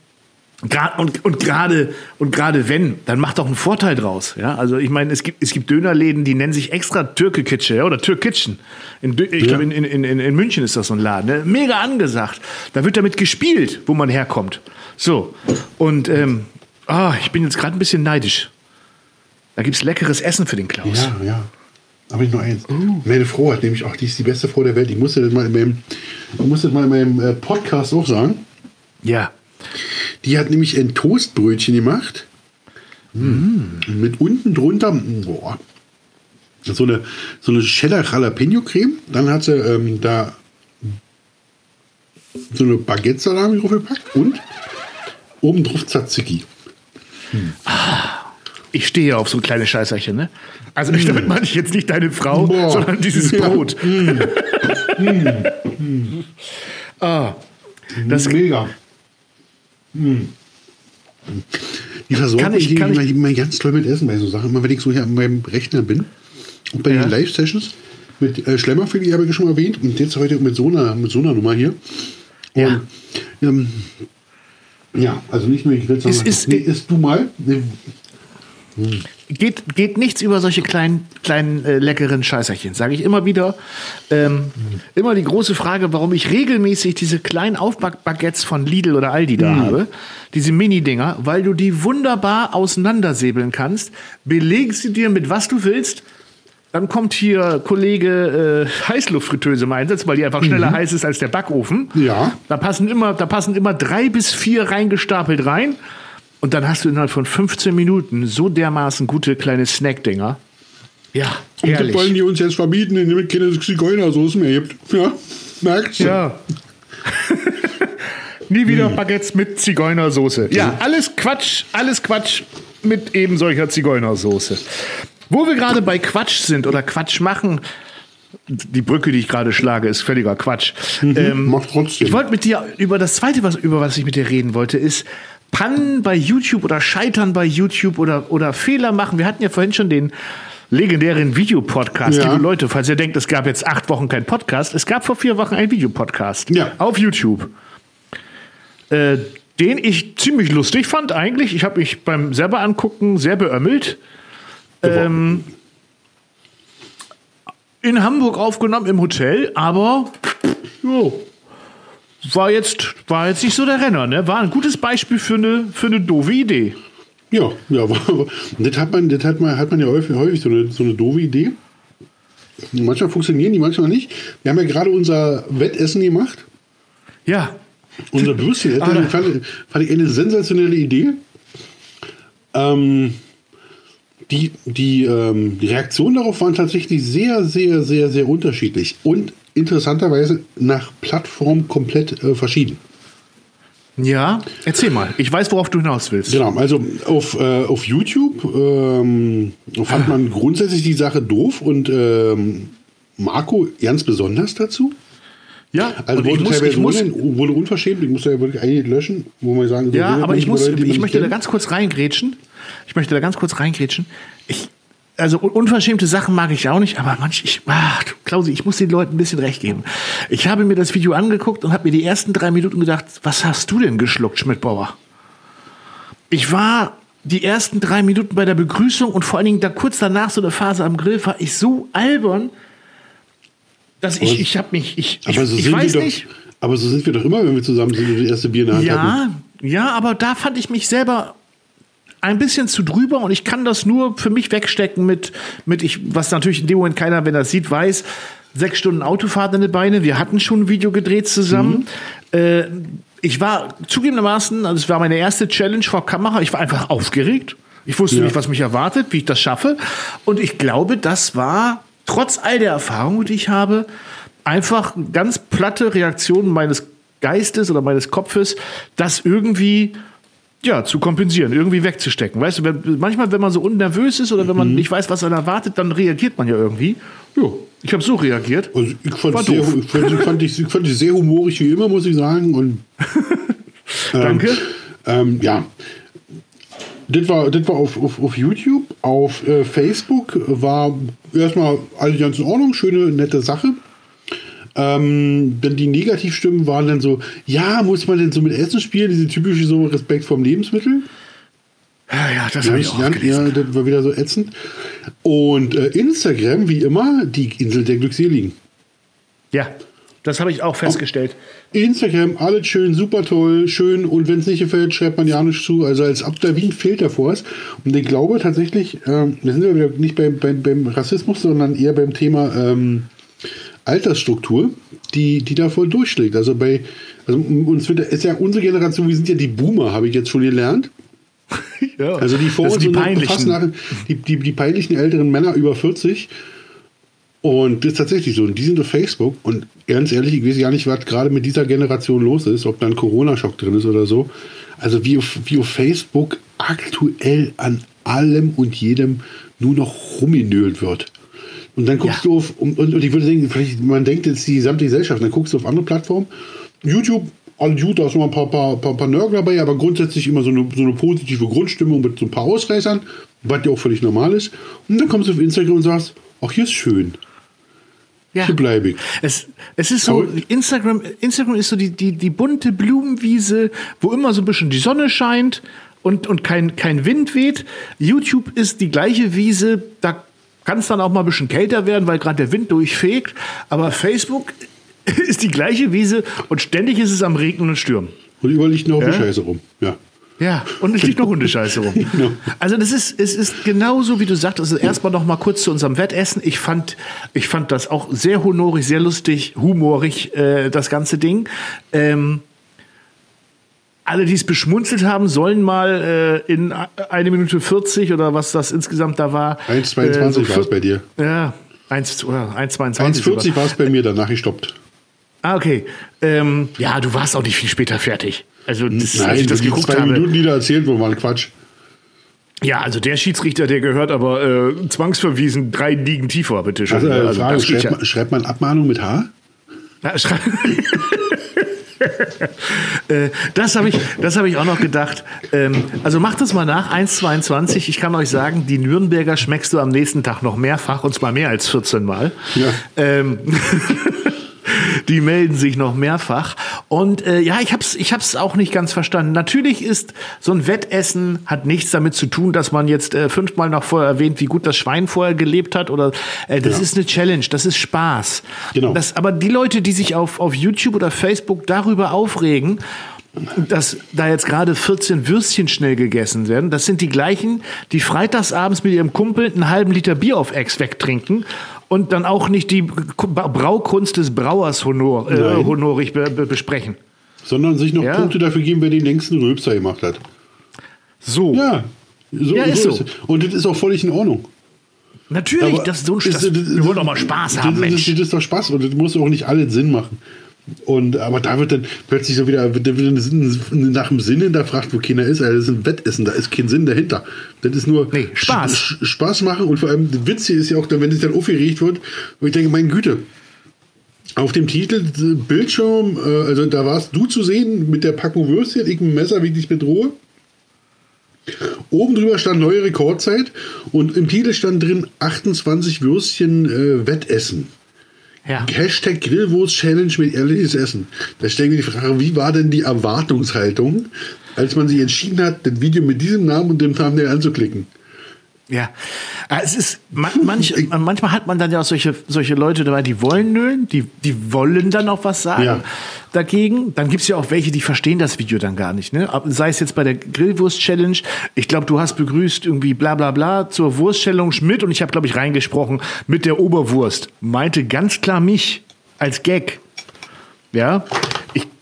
Und, und gerade und gerade wenn, dann macht doch einen Vorteil draus. Ja? Also ich meine, es gibt, es gibt Dönerläden, die nennen sich extra Türke-Kitsche ja? oder Türk-Kitchen. In, Dö- ich Ja. glaube, in, in, in, in München ist das so ein Laden. Ne? Mega angesagt. Da wird damit gespielt, wo man herkommt. So. Und ähm, ah, ich bin jetzt gerade ein bisschen neidisch. Da gibt es leckeres Essen für den Klaus. Ja, ja. Aber nicht nur eins. Meine Frau hat nämlich auch, die ist die beste Frau der Welt. Ich musste das mal in meinem, ich musste das mal in meinem äh, Podcast auch sagen. ja. Die hat nämlich ein Toastbrötchen gemacht. Mit unten drunter, boah, so eine, so eine Cheddar Jalapeno Creme. Dann hat sie ähm, da so eine Baguette Salami draufgepackt und obendrauf Tzatziki. Ich stehe auf so kleine Scheißerchen, ne? Also ich damit meine ich jetzt nicht deine Frau, Boah. sondern dieses Ja. Brot. ah, das, Mega. Hm. Die versorgen Kann ich- mich kann immer, ich- immer ganz toll mit Essen bei so Sachen. Immer wenn ich so hier an meinem Rechner bin und bei Ja. den Live-Sessions mit äh, Schlemmerfili habe ich schon erwähnt und jetzt heute mit so einer, mit so einer Nummer hier. Ja. Und, ähm, ja, also nicht nur ich will sagen, ist- nee, isst du mal. Nee, geht, geht nichts über solche kleinen, kleinen äh, leckeren Scheißerchen, sage ich immer wieder. Ähm, immer die große Frage, warum ich regelmäßig diese kleinen Aufbackbaguettes von Lidl oder Aldi da habe, diese Mini-Dinger, weil du die wunderbar auseinandersäbeln kannst, beleg sie dir mit was du willst. Dann kommt hier Kollege äh, Heißluftfritteuse im Einsatz, weil die einfach schneller heiß ist als der Backofen. Ja. Da passen immer, da passen immer drei bis vier reingestapelt rein. Und dann hast du innerhalb von 15 Minuten so dermaßen gute kleine Snackdinger. Ja, und das wollen herrlich. die uns jetzt verbieten, indem es keine Zigeunersoße mehr gibt. Ja, merkst du? Ja. Nie wieder Baguettes mit Zigeunersoße. Ja, alles Quatsch, alles Quatsch mit eben solcher Zigeunersoße. Wo wir gerade bei Quatsch sind oder Quatsch machen, die Brücke, die ich gerade schlage, ist völliger Quatsch. Ähm, Mach trotzdem. Ich wollte mit dir über das zweite, was, über was ich mit dir reden wollte, ist Pannen bei YouTube oder Scheitern bei YouTube oder, oder Fehler machen. Wir hatten ja vorhin schon den legendären Videopodcast. Ja. Liebe Leute, falls ihr denkt, es gab jetzt acht Wochen keinen Podcast, es gab vor vier Wochen einen Videopodcast Ja. auf YouTube. Äh, den ich ziemlich lustig fand eigentlich. Ich habe mich beim selber angucken sehr beömmelt. Ähm, in Hamburg aufgenommen im Hotel, aber jo, war jetzt, war jetzt nicht so der Renner. Ne? War ein gutes Beispiel für eine, für eine doofe Idee. Ja, ja, das hat man, das hat man, hat man ja häufig, häufig so eine, so eine doofe Idee. Manchmal funktionieren die, manchmal nicht. Wir haben ja gerade unser Wettessen gemacht. Ja, Unser Würstchen. Ah, fand, fand ich eine sensationelle Idee. Ähm, die, die, ähm, die Reaktionen darauf waren tatsächlich sehr, sehr, sehr, sehr unterschiedlich. Und interessanterweise nach Plattform komplett äh, verschieden. ja, erzähl mal. Ich weiß, worauf du hinaus willst. Genau, also auf, äh, auf YouTube ähm, fand man grundsätzlich die Sache doof und ähm, Marco ganz besonders dazu. Ja, Also wurde muss, teilweise ich muss, wurde unverschämt, ich musste ja wirklich einige löschen, wo man sagen so, Ja, aber ich muss, Leute, ich möchte da ganz kurz reingrätschen. Ich möchte da ganz kurz reingrätschen. Ich, also un- unverschämte Sachen mag ich auch nicht, aber manch, ich, ach, Klausi, ich muss den Leuten ein bisschen recht geben. Ich habe mir das Video angeguckt und habe mir die ersten drei Minuten gedacht, was hast du denn geschluckt, Schmidt-Bauer? Ich war die ersten drei Minuten bei der Begrüßung und vor allen Dingen da kurz danach so eine Phase am Grill war ich so albern, dass ich, ich habe mich, ich, ich, so ich weiß doch, nicht. Aber so sind wir doch immer, wenn wir zusammen sind und die erste Bier in der Hand hatten. Ja, ja, aber da fand ich mich selber ein bisschen zu drüber und ich kann das nur für mich wegstecken mit, mit ich, was natürlich in dem Moment keiner, wenn er das sieht, weiß, sechs Stunden Autofahrt in die Beine. Wir hatten schon ein Video gedreht zusammen. Äh, ich war zugegebenermaßen, also es war meine erste Challenge vor Kamera, ich war einfach aufgeregt. Ich wusste Ja. nicht, was mich erwartet, wie ich das schaffe. Und ich glaube, das war, trotz all der Erfahrungen, die ich habe, einfach ganz platte Reaktion meines Geistes oder meines Kopfes, das irgendwie ja, zu kompensieren, irgendwie wegzustecken. Weißt du, wenn, manchmal, wenn man so unnervös ist oder wenn man nicht weiß, was einen erwartet, dann reagiert man ja irgendwie. Ja, ich habe so reagiert. Also ich fand, sehr, ich, fand, ich, fand, ich, ich fand es sehr humorig wie immer, muss ich sagen. Und, ähm, Danke. Ähm, ja. Das war, das war auf, auf, auf YouTube. Auf äh, Facebook war erstmal alles ganz in Ordnung, schöne, nette Sache. Ähm, dann die Negativstimmen waren dann so, ja, muss man denn so mit Essen spielen? Diese typische so Respekt vom Lebensmittel. Ja, ja, das habe ich auch ja, gelesen. ja, das war wieder so ätzend. Und äh, Instagram, wie immer, die Insel der Glückseligen. Ja, das habe ich auch festgestellt. Instagram, alles schön, super toll, schön. Und wenn es nicht gefällt, schreibt man ja nicht zu. Also als ob da wie ein Filter vor ist. Und ich glaube tatsächlich, ähm, da sind wir wieder nicht beim, beim, beim Rassismus, sondern eher beim Thema ähm, Altersstruktur, die, die da voll durchschlägt. Also bei, also uns wird, ist ja unsere Generation, wir sind ja die Boomer, habe ich jetzt schon gelernt. Ja, Also die vor uns die peinlichen. nach, die, die, die peinlichen älteren Männer über 40. Und das ist tatsächlich so. Und die sind auf Facebook. Und ganz ehrlich, ich weiß gar nicht, was gerade mit dieser Generation los ist, ob da ein Corona-Schock drin ist oder so. Also wie auf, wie auf Facebook aktuell an allem und jedem nur noch rumgenölt wird. Und dann guckst Ja. du auf, und, und, ich würde denken, vielleicht, man denkt jetzt die gesamte Gesellschaft, dann guckst du auf andere Plattformen. YouTube, alles gut, da ist noch ein paar, paar, paar, paar Nörgler dabei, aber grundsätzlich immer so eine, so eine positive Grundstimmung mit so ein paar Ausreißern, was ja auch völlig normal ist. Und dann kommst du auf Instagram und sagst, ach, hier ist schön. Ja. Hier bleibe ich. Es, es ist so, Instagram, Instagram ist so die, die, die bunte Blumenwiese, wo immer so ein bisschen die Sonne scheint und, und kein, kein Wind weht. YouTube ist die gleiche Wiese, da kann es dann auch mal ein bisschen kälter werden, weil gerade der Wind durchfegt. Aber Facebook ist die gleiche Wiese und ständig ist es am Regnen und Stürmen. Und überall liegt noch Ja? eine Scheiße rum. Ja. Ja, und es liegt noch Hundescheiße rum. Genau. Also das ist, es ist genauso, wie du sagst. Also erstmal noch mal kurz zu unserem Wettessen. Ich fand, ich fand das auch sehr honorig, sehr lustig, humorig, äh, das ganze Ding. Ähm, alle, die es beschmunzelt haben, sollen mal äh, in eine Minute 40 oder was das insgesamt da war. 1,22 äh, so war es bei dir. Ja, 1, oder 1,22 sogar. 1,40 war es bei mir, danach gestoppt. Ah, okay. Ähm, ja, du warst auch nicht viel später fertig. Also, das, als ich das geguckt zwei habe. Minuten, die da erzählt wurden, waren Quatsch. Ja, also der Schiedsrichter, der gehört aber äh, zwangsverwiesen drei Ligen tiefer, bitte schön. Also, äh, Frage, das geht schreibt, ja. man, schreibt man Abmahnung mit H? Ja, Äh, das habe ich, das hab ich auch noch gedacht. Ähm, also macht es mal nach, 1,22. Ich kann euch sagen, die Nürnberger schmeckst du am nächsten Tag noch mehrfach, und zwar mehr als 14 Mal. Ja. Ähm, die melden sich noch mehrfach. Und äh, ja, ich hab's, ich hab's auch nicht ganz verstanden. Natürlich ist so ein Wettessen hat nichts damit zu tun, dass man jetzt äh, fünfmal noch vorher erwähnt, wie gut das Schwein vorher gelebt hat. Oder äh, das Ja. ist eine Challenge, das ist Spaß. Genau. Das, aber die Leute, die sich auf, auf YouTube oder Facebook darüber aufregen, dass da jetzt gerade 14 Würstchen schnell gegessen werden, das sind die gleichen, die freitagsabends mit ihrem Kumpel einen halben Liter Bier auf Ex wegtrinken und dann auch nicht die Braukunst des Brauers honor, äh, honorig be be besprechen. Sondern sich noch Ja. Punkte dafür geben, wer den längsten Rülpser gemacht hat. So, Ja. So, Ja, ist so. es. Und das ist auch völlig in Ordnung. natürlich, Aber das ist so ein das, das- Wir wollen doch mal Spaß haben, das, Mensch. Das, das ist doch Spaß und das muss auch nicht alles Sinn machen. Und, aber da wird dann plötzlich so wieder, wird dann nach dem Sinn hinterfragt, wo keiner ist. Also das ist ein Wettessen, da ist kein Sinn dahinter. Das ist nur Nee, Spaß. Sch- Spaß machen und vor allem der Witz hier ist ja auch, wenn es dann aufgeregt wird, wo ich denke, meine Güte, auf dem Titel äh, Bildschirm, äh, also da warst du zu sehen mit der Packung Würstchen, ich mit dem Messer, wie ich dich bedrohe. Oben drüber stand neue Rekordzeit und im Titel stand drin 28 Würstchen äh, Wettessen. Ja. Hashtag Grillwurst Challenge mit ehrliches Essen. Da stellen wir die Frage, wie war denn die Erwartungshaltung, als man sich entschieden hat, das Video mit diesem Namen und dem Thumbnail anzuklicken? Ja, Äh, es ist man, manch, manchmal hat man dann ja auch solche, solche Leute dabei, die wollen nölen, die, die wollen dann auch was sagen Ja. dagegen. Dann gibt's ja auch welche, die verstehen das Video dann gar nicht. Ne? Sei es jetzt bei der Grillwurst-Challenge. Ich glaube, du hast begrüßt irgendwie bla bla bla zur Wurst-Challenge mit und ich habe, glaube ich, reingesprochen mit der Oberwurst. Meinte ganz klar mich als Gag. Ja,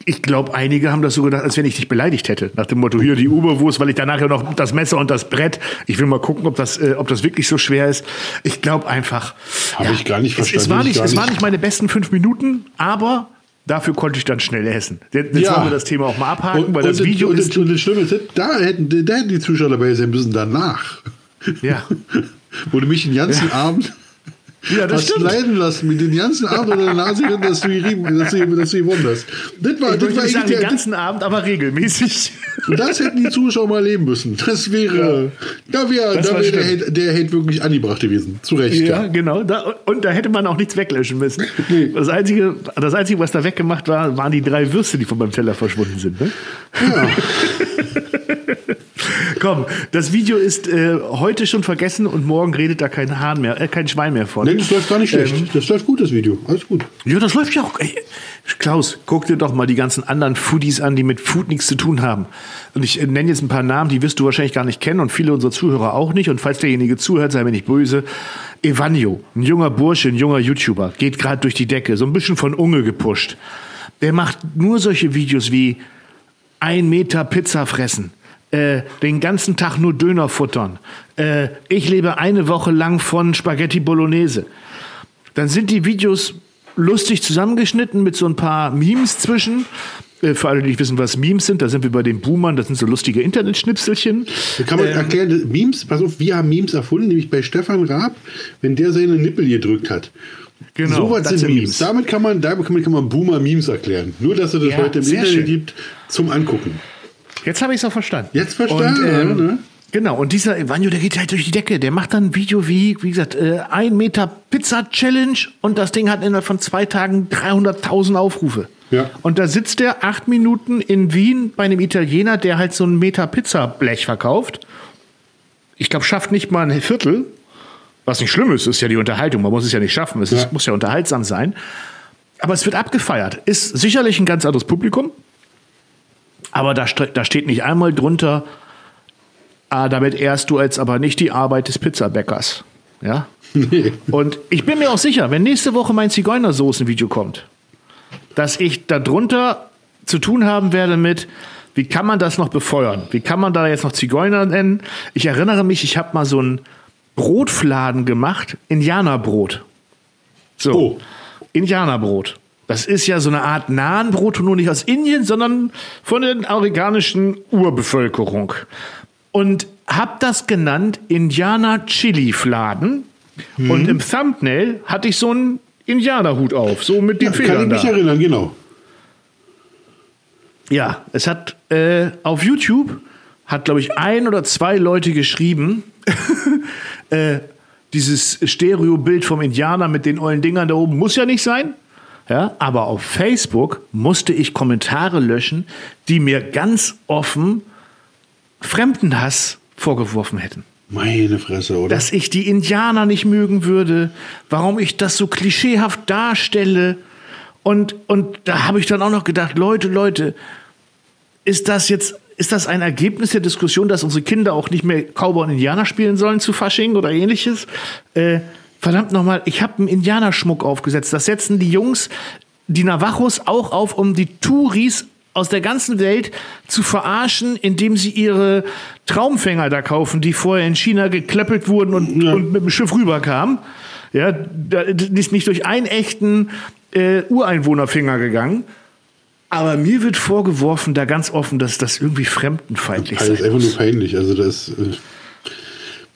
ich, glaube, einige haben das so gedacht, als wenn ich dich beleidigt hätte. Nach dem Motto, hier die Oberwurst, weil ich danach ja noch das Messer und das Brett. Ich will mal gucken, ob das, äh, ob das wirklich so schwer ist. Ich glaube einfach. Habe ich gar nicht Es, es, verstanden. war Ich nicht, es waren nicht. nicht meine besten fünf Minuten, aber dafür konnte ich dann schnell essen. Jetzt Ja. wollen wir das Thema auch mal abhaken, Und, weil und, das Video und, ist. und, das Schlimme ist, da hätten, da hätten die Zuschauer dabei sein müssen danach. Ja. Wo du mich den ganzen Abend Ja, das hast stimmt. leiden lassen mit den ganzen Abend oder der Nase, dass du, gerieben- dass du, dass du gewonnen hast. Das war, Ich das war sagen, eigentlich den der, ganzen Abend, aber regelmäßig. das hätten die Zuschauer mal erleben müssen. Das wäre, da wäre, da wäre der. Hate, der Hate wirklich angebracht gewesen. Zu Recht. Ja, Ja. genau. Da, und da hätte man auch nichts weglöschen müssen. Das, Einzige, das Einzige, was da weggemacht war, waren die drei Würste, die von meinem Teller verschwunden sind. Ne? Komm, das Video ist äh, heute schon vergessen und morgen redet da kein Hahn mehr, äh, kein Schwein mehr von. Nein, das läuft gar nicht schlecht. Ähm. das läuft gut, das Video. Alles gut. Ja, das läuft ja auch. Ey, Klaus, guck dir doch mal die ganzen anderen Foodies an, die mit Food nichts zu tun haben. Und ich äh, nenne jetzt ein paar Namen, die wirst du wahrscheinlich gar nicht kennen und viele unserer Zuhörer auch nicht. Und falls derjenige zuhört, sei mir nicht böse. Evanio, ein junger Bursche, ein junger YouTuber, geht gerade durch die Decke, so ein bisschen von Unge gepusht. Der macht nur solche Videos wie ein Meter Pizza fressen, äh, den ganzen Tag nur Döner futtern. Äh, ich lebe eine Woche lang von Spaghetti Bolognese. Dann sind die Videos lustig zusammengeschnitten mit so ein paar Memes zwischen. Äh, Für alle, die nicht wissen, was Memes sind, da sind wir bei den Boomern, das sind so lustige Internetschnipselchen. Da kann man Ähm. erklären, Memes, pass auf, wir haben Memes erfunden, nämlich bei Stefan Raab, wenn der seine Nippel gedrückt hat. Genau, so was sind sind Memes. Memes. Damit kann man, damit kann man Boomer-Memes erklären. Nur, dass es das Ja, heute im Internet schön. gibt zum Angucken. Jetzt habe ich es auch verstanden. Jetzt verstanden, Und, ähm, ne? Genau, und dieser Evanio, der geht halt durch die Decke. Der macht dann ein Video wie, wie gesagt, äh, ein Meter Pizza Challenge und das Ding hat innerhalb von zwei Tagen 300.000 Aufrufe. Ja. Und da sitzt er acht Minuten in Wien bei einem Italiener, der halt so ein Meter Pizza Blech verkauft. Ich glaube, schafft nicht mal ein Viertel. Was nicht schlimm ist, ist ja die Unterhaltung. Man muss es ja nicht schaffen. Es Ja. ist, muss ja unterhaltsam sein. Aber es wird abgefeiert. Ist sicherlich ein ganz anderes Publikum. Aber da, da steht nicht einmal drunter, ah, damit ehrst du jetzt aber nicht die Arbeit des Pizzabäckers. Ja? Nee. Und ich bin mir auch sicher, wenn nächste Woche mein Zigeunersoßen-Video kommt, dass ich darunter zu tun haben werde mit, wie kann man das noch befeuern? Wie kann man da jetzt noch Zigeuner nennen? Ich erinnere mich, ich habe mal so einen Brotfladen gemacht, Indianerbrot. So, Oh. Indianerbrot. Das ist ja so eine Art Nahenbrot, nur nicht aus Indien, sondern von der amerikanischen Urbevölkerung. Und hab das genannt Indianer Chili Fladen. Und im Thumbnail hatte ich so einen Indianerhut auf, so mit den Ja, kann ich Federn mich da. erinnern, genau. Ja, es hat äh, auf YouTube hat glaube ich ein oder zwei Leute geschrieben, äh, dieses Stereobild vom Indianer mit den ollen Dingern da oben muss ja nicht sein. Ja, aber auf Facebook musste ich Kommentare löschen, die mir ganz offen Fremdenhass vorgeworfen hätten. Meine Fresse, oder? Dass ich die Indianer nicht mögen würde, warum ich das so klischeehaft darstelle. Und, und da habe ich dann auch noch gedacht, Leute, Leute, ist das jetzt, ist das ein Ergebnis der Diskussion, dass unsere Kinder auch nicht mehr Cowboy und Indianer spielen sollen zu Fasching oder ähnliches? Äh, verdammt nochmal, ich habe einen Indianerschmuck aufgesetzt. Das setzen die Jungs, die Navajos auch auf, um die Touris aus der ganzen Welt zu verarschen, indem sie ihre Traumfänger da kaufen, die vorher in China geklöppelt wurden und, Ja. und mit dem Schiff rüberkamen. Ja, da ist nicht durch einen echten äh, Ureinwohnerfinger gegangen. Aber mir wird vorgeworfen, da ganz offen, dass das irgendwie fremdenfeindlich Also, das ist einfach nur peinlich. Also das, äh,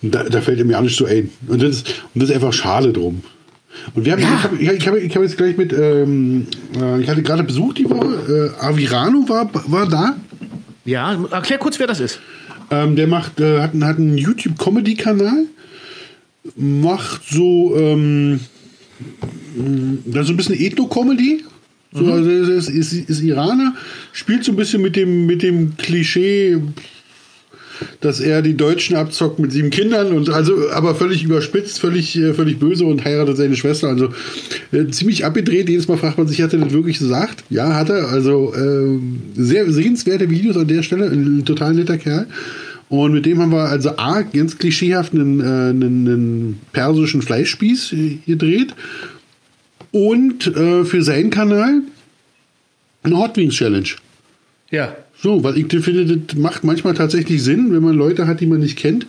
da, da fällt mir auch nicht so ein. Und das, ist- und das ist einfach schade drum. Und wir haben, ich habe ich hab, ich hab jetzt gleich mit, ähm, äh, ich hatte gerade Besuch die Woche, äh, Avirano war, war da. Ja, erklär kurz, wer das ist. Ähm, der macht, äh, hat, einen- hat einen YouTube-Comedy-Kanal, macht so, ähm, da so ein bisschen Ethno-Comedy. So, also er ist, ist, ist Iraner, spielt so ein bisschen mit dem, mit dem Klischee, dass er die Deutschen abzockt mit sieben Kindern und also aber völlig überspitzt, völlig, äh, völlig böse und heiratet seine Schwester. Also äh, ziemlich abgedreht. Jedes Mal fragt man sich, hat er das wirklich gesagt? Ja, hat er. Also ähm, sehr sehenswerte Videos an der Stelle. Ein total netter Kerl. Und mit dem haben wir also A, ganz klischeehaft einen, äh, einen, einen persischen Fleischspieß äh, gedreht. Und äh, für seinen Kanal eine Hot Wings Challenge. Ja. So, weil ich finde, das macht manchmal tatsächlich Sinn, wenn man Leute hat, die man nicht kennt,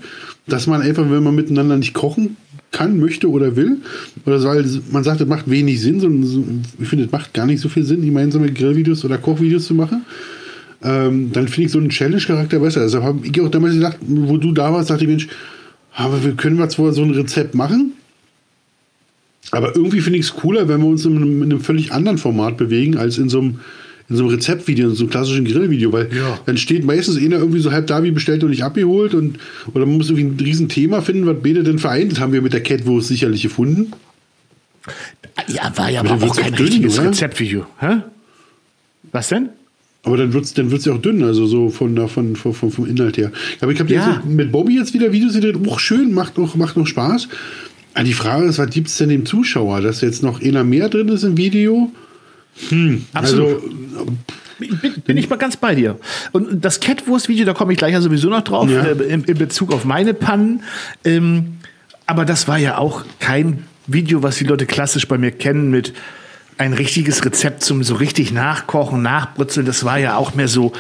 dass man einfach, wenn man miteinander nicht kochen kann, möchte oder will, oder weil man sagt, das macht wenig Sinn, sondern so, ich finde, es macht gar nicht so viel Sinn, gemeinsame Grillvideos oder Kochvideos zu machen. Ähm, dann finde ich so einen Challenge-Charakter besser. Also habe ich auch damals gesagt, wo du da warst, dachte ich, Mensch, aber wir können zwar so ein Rezept machen, Aber irgendwie finde ich es cooler, wenn wir uns in einem, in einem völlig anderen Format bewegen, als in so einem, in so einem Rezeptvideo, in so einem klassischen Grillvideo, weil Ja. dann steht meistens einer irgendwie so halb da wie bestellt und nicht abgeholt und oder man muss irgendwie ein Riesenthema finden, was beide denn vereint. Das haben wir mit der Catwurst sicherlich gefunden. Ja, war ja Aber aber auch kein auch dünn, richtiges oder? Rezeptvideo. Hä? Was denn? Aber dann wird es dann wird's ja auch dünn, also so von, von, von, von vom Inhalt her. Aber ich habe Ja. mit Bobby jetzt wieder Videos gedreht, auch schön, macht noch, macht noch Spaß. Aber die Frage ist, was gibt es denn dem Zuschauer? Dass jetzt noch einer mehr drin ist im Video? Hm, Absolut. Also, Bin, bin ich mal ganz bei dir. Und das Catwurst-Video, da komme ich gleich ja sowieso noch drauf, Ja. äh, in, in Bezug auf meine Pannen. Ähm, aber das war ja auch kein Video, was die Leute klassisch bei mir kennen mit ein richtiges Rezept zum so richtig nachkochen, nachbrutzeln. Das war ja auch mehr so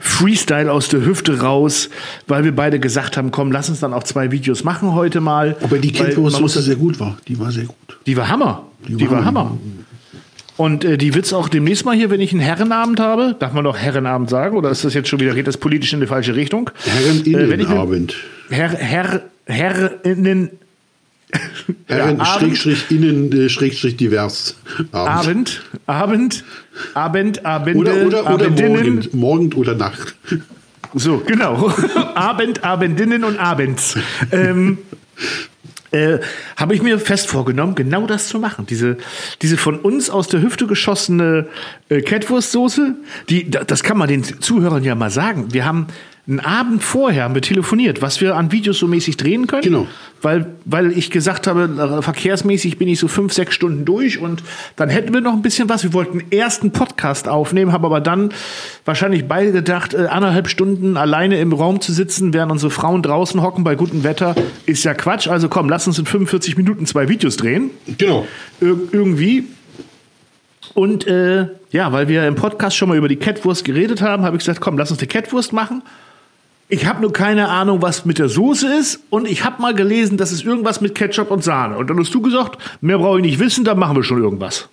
Freestyle aus der Hüfte raus, weil wir beide gesagt haben, komm, lass uns dann auch zwei Videos machen heute mal. aber die muss sehr gut war. Die war sehr gut. die war Hammer. Die, war war Hammer. Und äh, die wird's auch demnächst mal hier, wenn ich einen Herrenabend habe. Darf man doch Herrenabend sagen? Oder ist das jetzt schon wieder, geht das politisch in die falsche Richtung? Äh, Herreninnenabend. Herr, Herr, Herrinnen Herren, Ja, Abend. Schrägstrich, innen, äh, Schrägstrich, divers. Abend. Abend, Abend, Abend, Abende, Oder, oder, oder. Morgen. Morgen oder Nacht. So, genau. Abend, Abendinnen und Abends. ähm, äh, habe ich mir fest vorgenommen, genau das zu machen. Diese, diese von uns aus der Hüfte geschossene äh, Catwurstsoße, die, da- das kann man den Zuhörern ja mal sagen. Wir haben einen Abend vorher haben wir telefoniert, was wir an Videos so mäßig drehen können. Genau. Weil, weil ich gesagt habe, äh, verkehrsmäßig bin ich so fünf, sechs Stunden durch und dann hätten wir noch ein bisschen was. Wir wollten erst einen Podcast aufnehmen, haben aber dann wahrscheinlich beide gedacht, äh, anderthalb Stunden alleine im Raum zu sitzen, während unsere Frauen draußen hocken bei gutem Wetter, ist ja Quatsch. Also komm, lass uns in 45 Minuten zwei Videos drehen. Genau. Ir irgendwie. Und äh, ja, weil wir im Podcast schon mal über die Catwurst geredet haben, habe ich gesagt, komm, lass uns die Catwurst machen. Ich habe nur keine Ahnung, was mit der Soße ist. Und ich habe mal gelesen, das ist irgendwas mit Ketchup und Sahne. Und dann hast du gesagt, mehr brauche ich nicht wissen, dann machen wir schon irgendwas.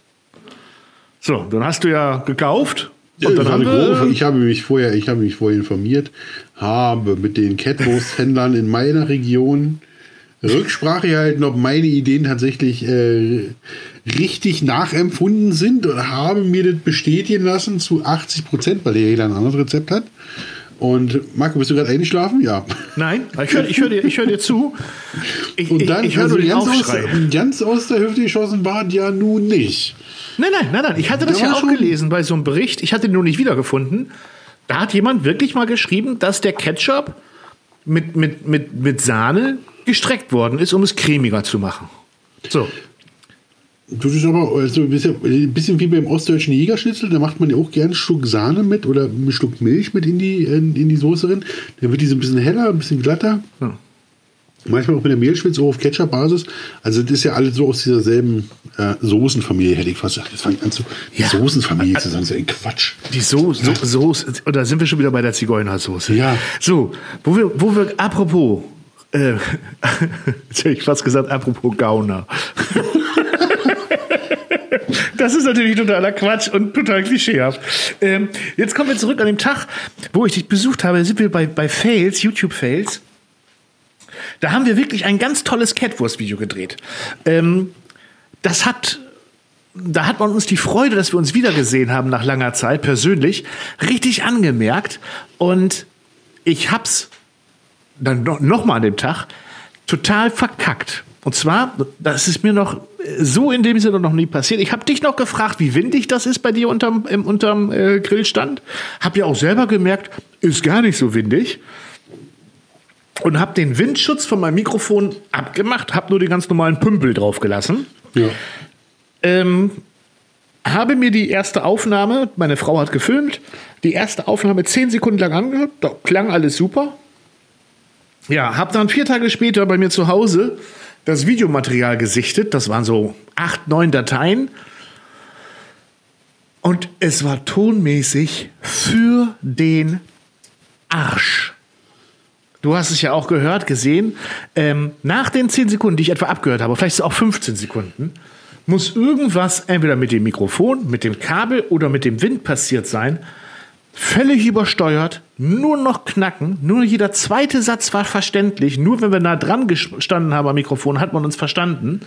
So, dann hast du ja gekauft. Ja, eine grobe- wir, ich habe mich vorher, ich habe mich vorher informiert, habe mit den Catwurst-Händlern in meiner Region Rücksprache gehalten, ob meine Ideen tatsächlich äh, richtig nachempfunden sind und habe mir das bestätigen lassen zu 80 Prozent, weil jeder ein anderes Rezept hat. Und Marco, bist du gerade eingeschlafen? Ja. nein, ich höre hör dir, ich hör dir zu. Ich, Und dann, ich, ich höre also den ganz, aus, ganz aus der Hüfte geschossen war ja nun nicht. Nein, nein, nein, nein. Ich hatte das Der ja auch gelesen bei so einem Bericht. Ich hatte ihn nur nicht wiedergefunden. Da hat jemand wirklich mal geschrieben, dass der Ketchup mit, mit, mit, mit Sahne gestreckt worden ist, um es cremiger zu machen. So. Du bist aber also ein bisschen, wie beim ostdeutschen Jägerschnitzel, da macht man ja auch gerne einen Schluck Sahne mit oder einen Schluck Milch mit in die, in, in die Soße rein. Dann wird die so ein bisschen heller, ein bisschen glatter. Ja. Manchmal auch mit der Mehlschwitze, auch auf Ketchup-Basis. Also das ist ja alles so aus dieser selben äh, Soßenfamilie, hätte ich fast gesagt. Das fange ich an zu Ja. Soßenfamilie zu sagen, das ist ja ein Quatsch. Die Soße, so, Soße, oder sind wir schon wieder bei der Zigeunersoße? Ja. So, wo wir, wo wir, apropos, äh, jetzt hätte ich fast gesagt, apropos Gauner. Das ist natürlich totaler Quatsch und total klischeehaft. Ähm, jetzt kommen wir zurück an den Tag, wo ich dich besucht habe. Da sind wir bei, bei Fails, YouTube-Fails. Da haben wir wirklich ein ganz tolles Catwurst-Video gedreht. Ähm, das hat da hat man uns die Freude, dass wir uns wiedergesehen haben nach langer Zeit, persönlich, richtig angemerkt. Und ich hab's dann noch, noch an dem Tag total verkackt. Und zwar, das ist mir noch so in dem Sinne noch nie passiert. Ich habe dich noch gefragt, wie windig das ist bei dir unterm, im, unterm äh, Grillstand. Hab ja auch selber gemerkt, ist gar nicht so windig. Und habe den Windschutz von meinem Mikrofon abgemacht, habe nur den ganz normalen Pümpel draufgelassen. Ja. Ähm, habe mir die erste Aufnahme, meine Frau hat gefilmt, die erste Aufnahme zehn Sekunden lang angehört, da klang alles super. Ja, habe dann vier Tage später bei mir zu Hause das Videomaterial gesichtet, das waren so acht, neun Dateien. Und es war tonmäßig für den Arsch. Du hast es ja auch gehört, gesehen. Ähm, nach den 10 Sekunden, die ich etwa abgehört habe, vielleicht auch 15 Sekunden, muss irgendwas entweder mit dem Mikrofon, mit dem Kabel oder mit dem Wind passiert sein. Völlig übersteuert, nur noch knacken, nur jeder zweite Satz war verständlich. Nur wenn wir nah dran gestanden haben am Mikrofon, hat man uns verstanden.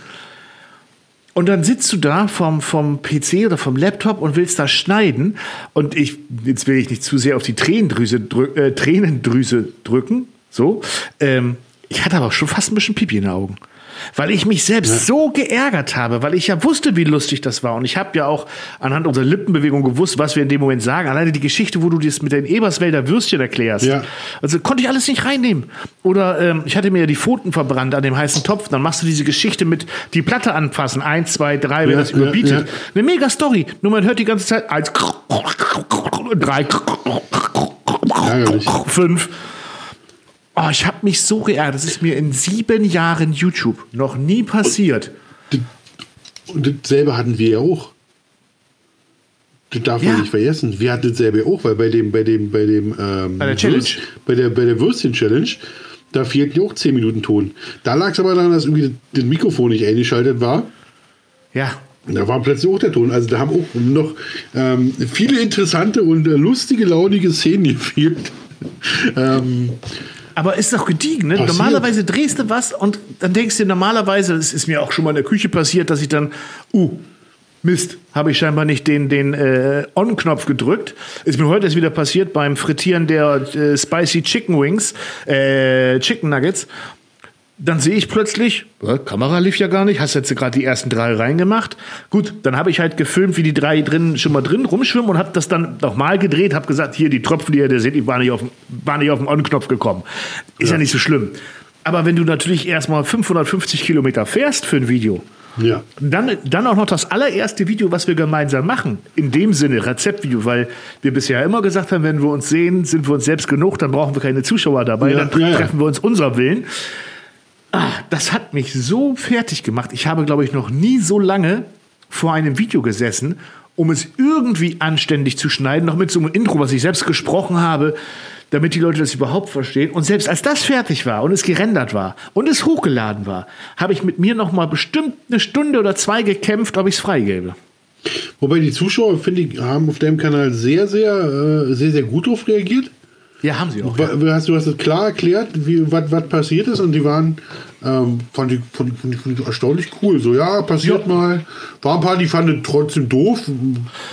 Und dann sitzt du da vom, vom PC oder vom Laptop und willst da schneiden. Und ich, jetzt will ich nicht zu sehr auf die Tränendrüse, drück, äh, Tränendrüse drücken. So. Ähm, ich hatte aber schon fast ein bisschen Pipi in den Augen weil ich mich selbst ja. so geärgert habe, weil ich ja wusste, wie lustig das war. Und ich habe ja auch anhand unserer Lippenbewegung gewusst, was wir in dem Moment sagen. Alleine die Geschichte, wo du das mit den Eberswälder Würstchen erklärst. Ja. Also konnte ich alles nicht reinnehmen. Oder ähm, ich hatte mir ja die Pfoten verbrannt an dem heißen Topf. Dann machst du diese Geschichte mit die Platte anfassen. Eins, zwei, drei, wenn ja, das überbietet. Eine mega Story. Nur man hört die ganze Zeit eins, drei, fünf. Oh, ich habe mich so geärgert. Das ist mir in sieben Jahren YouTube noch nie passiert. Und dasselbe hatten wir ja auch. Das darf ja. man nicht vergessen. Wir hatten dasselbe auch, weil bei dem, bei dem, bei dem, ähm, bei der Challenge, bei der, bei der Würstchen-Challenge, da fehlten ja auch 10 Minuten Ton. Da lag es aber daran, dass irgendwie das Mikrofon nicht eingeschaltet war. Ja. Da war plötzlich auch der Ton. Also da haben auch noch ähm, viele interessante und äh, lustige, launige Szenen gefehlt. ähm, aber ist doch gediegen, ne? Normalerweise drehst du was und dann denkst du normalerweise, das ist mir auch schon mal in der Küche passiert, dass ich dann, uh, Mist, habe ich scheinbar nicht den, den äh, On-Knopf gedrückt. Ist mir heute erst wieder passiert beim Frittieren der äh, Spicy Chicken Wings, äh, Chicken Nuggets dann sehe ich plötzlich, äh, Kamera lief ja gar nicht, hast jetzt gerade die ersten drei reingemacht. Gut, dann habe ich halt gefilmt, wie die drei drin schon mal drin rumschwimmen und habe das dann nochmal gedreht, habe gesagt, hier die Tropfen, die ihr da seht, die waren nicht auf, waren nicht auf den On-Knopf gekommen. Ist ja. ja nicht so schlimm. Aber wenn du natürlich erstmal 550 Kilometer fährst für ein Video, ja. Dann, dann auch noch das allererste Video, was wir gemeinsam machen. In dem Sinne, Rezeptvideo, weil wir bisher immer gesagt haben, wenn wir uns sehen, sind wir uns selbst genug, dann brauchen wir keine Zuschauer dabei, ja, dann ja, treffen wir uns unser Willen. Ah, das hat mich so fertig gemacht. Ich habe, glaube ich, noch nie so lange vor einem Video gesessen, um es irgendwie anständig zu schneiden, noch mit so einem Intro, was ich selbst gesprochen habe, damit die Leute das überhaupt verstehen. Und selbst als das fertig war und es gerendert war und es hochgeladen war, habe ich mit mir noch mal bestimmt eine Stunde oder zwei gekämpft, ob ich es freigebe. Wobei die Zuschauer, finde ich, haben auf deinem Kanal sehr, sehr, äh, sehr, sehr gut darauf reagiert. Ja, haben sie auch. Ja. Hast, du hast es klar erklärt, was, was passiert ist und die waren, ähm, fand, ich, fand, ich, fand ich erstaunlich cool. So, ja, passiert ja. mal. War ein paar, die fanden trotzdem doof.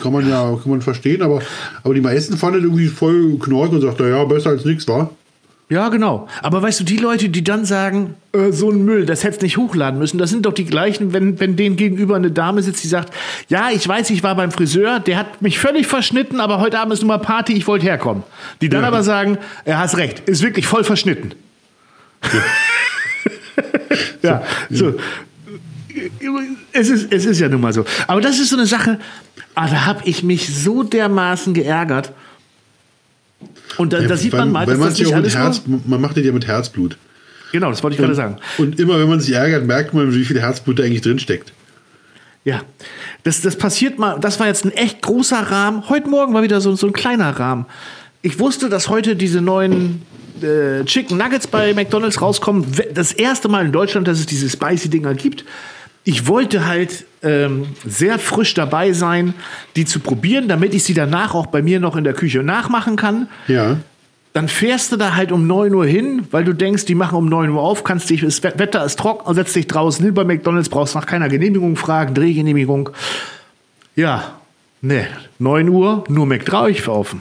Kann man ja kann man verstehen, aber, aber die meisten fanden irgendwie voll knork und sagten, ja, besser als nichts war. Ja, genau. Aber weißt du, die Leute, die dann sagen, äh, so ein Müll, das hättest nicht hochladen müssen, das sind doch die gleichen, wenn, wenn denen gegenüber eine Dame sitzt, die sagt, ja, ich weiß, ich war beim Friseur, der hat mich völlig verschnitten, aber heute Abend ist nur mal Party, ich wollte herkommen. Die dann ja. aber sagen, er hat recht, ist wirklich voll verschnitten. Ja, ja so. Es ist, es ist ja nun mal so. Aber das ist so eine Sache, ah, da habe ich mich so dermaßen geärgert. Und da, ja, da sieht man mal, dass das nicht alles Herz, Man macht das ja mit Herzblut. Genau, das wollte ich und, gerade sagen. Und immer, wenn man sich ärgert, merkt man, wie viel Herzblut da eigentlich drinsteckt. Ja, das, das passiert mal. Das war jetzt ein echt großer Rahmen. Heute Morgen war wieder so, so ein kleiner Rahmen. Ich wusste, dass heute diese neuen äh, Chicken Nuggets bei McDonalds rauskommen. Das erste Mal in Deutschland, dass es diese spicy Dinger gibt ich wollte halt ähm, sehr frisch dabei sein, die zu probieren, damit ich sie danach auch bei mir noch in der Küche nachmachen kann. Ja. Dann fährst du da halt um 9 Uhr hin, weil du denkst, die machen um 9 Uhr auf, kannst dich, das Wetter ist trocken, setzt dich draußen hin bei McDonalds, brauchst nach keiner Genehmigung fragen, Drehgenehmigung. Ja, ne, 9 Uhr, nur McDrive offen.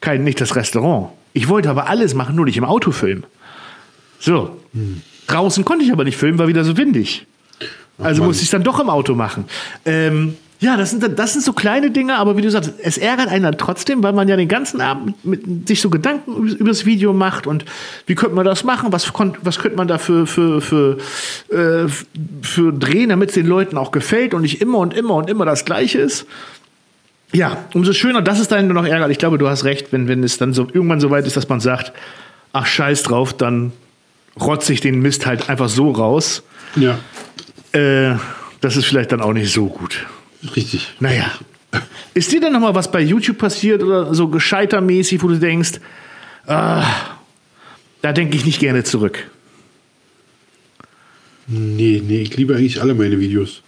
Kein, nicht das Restaurant. Ich wollte aber alles machen, nur nicht im Auto filmen. So. Hm. Draußen konnte ich aber nicht filmen, war wieder so windig. Also muss ich es dann doch im Auto machen. Ähm, ja, das sind, das sind so kleine Dinge, aber wie du sagst, es ärgert einen dann trotzdem, weil man ja den ganzen Abend mit, sich so Gedanken über das Video macht und wie könnte man das machen, was, was könnte man da für, für, für, äh, für drehen, damit es den Leuten auch gefällt und nicht immer und immer und immer das Gleiche ist. Ja, umso schöner, das ist dann nur noch ärgerlich. Ich glaube, du hast recht, wenn, wenn es dann so irgendwann so weit ist, dass man sagt, ach scheiß drauf, dann rotze ich den Mist halt einfach so raus. Ja. Äh, das ist vielleicht dann auch nicht so gut. Richtig. Naja. Ist dir denn noch mal was bei YouTube passiert oder so gescheitermäßig, wo du denkst, ah, da denke ich nicht gerne zurück? Nee, nee, ich liebe eigentlich alle meine Videos.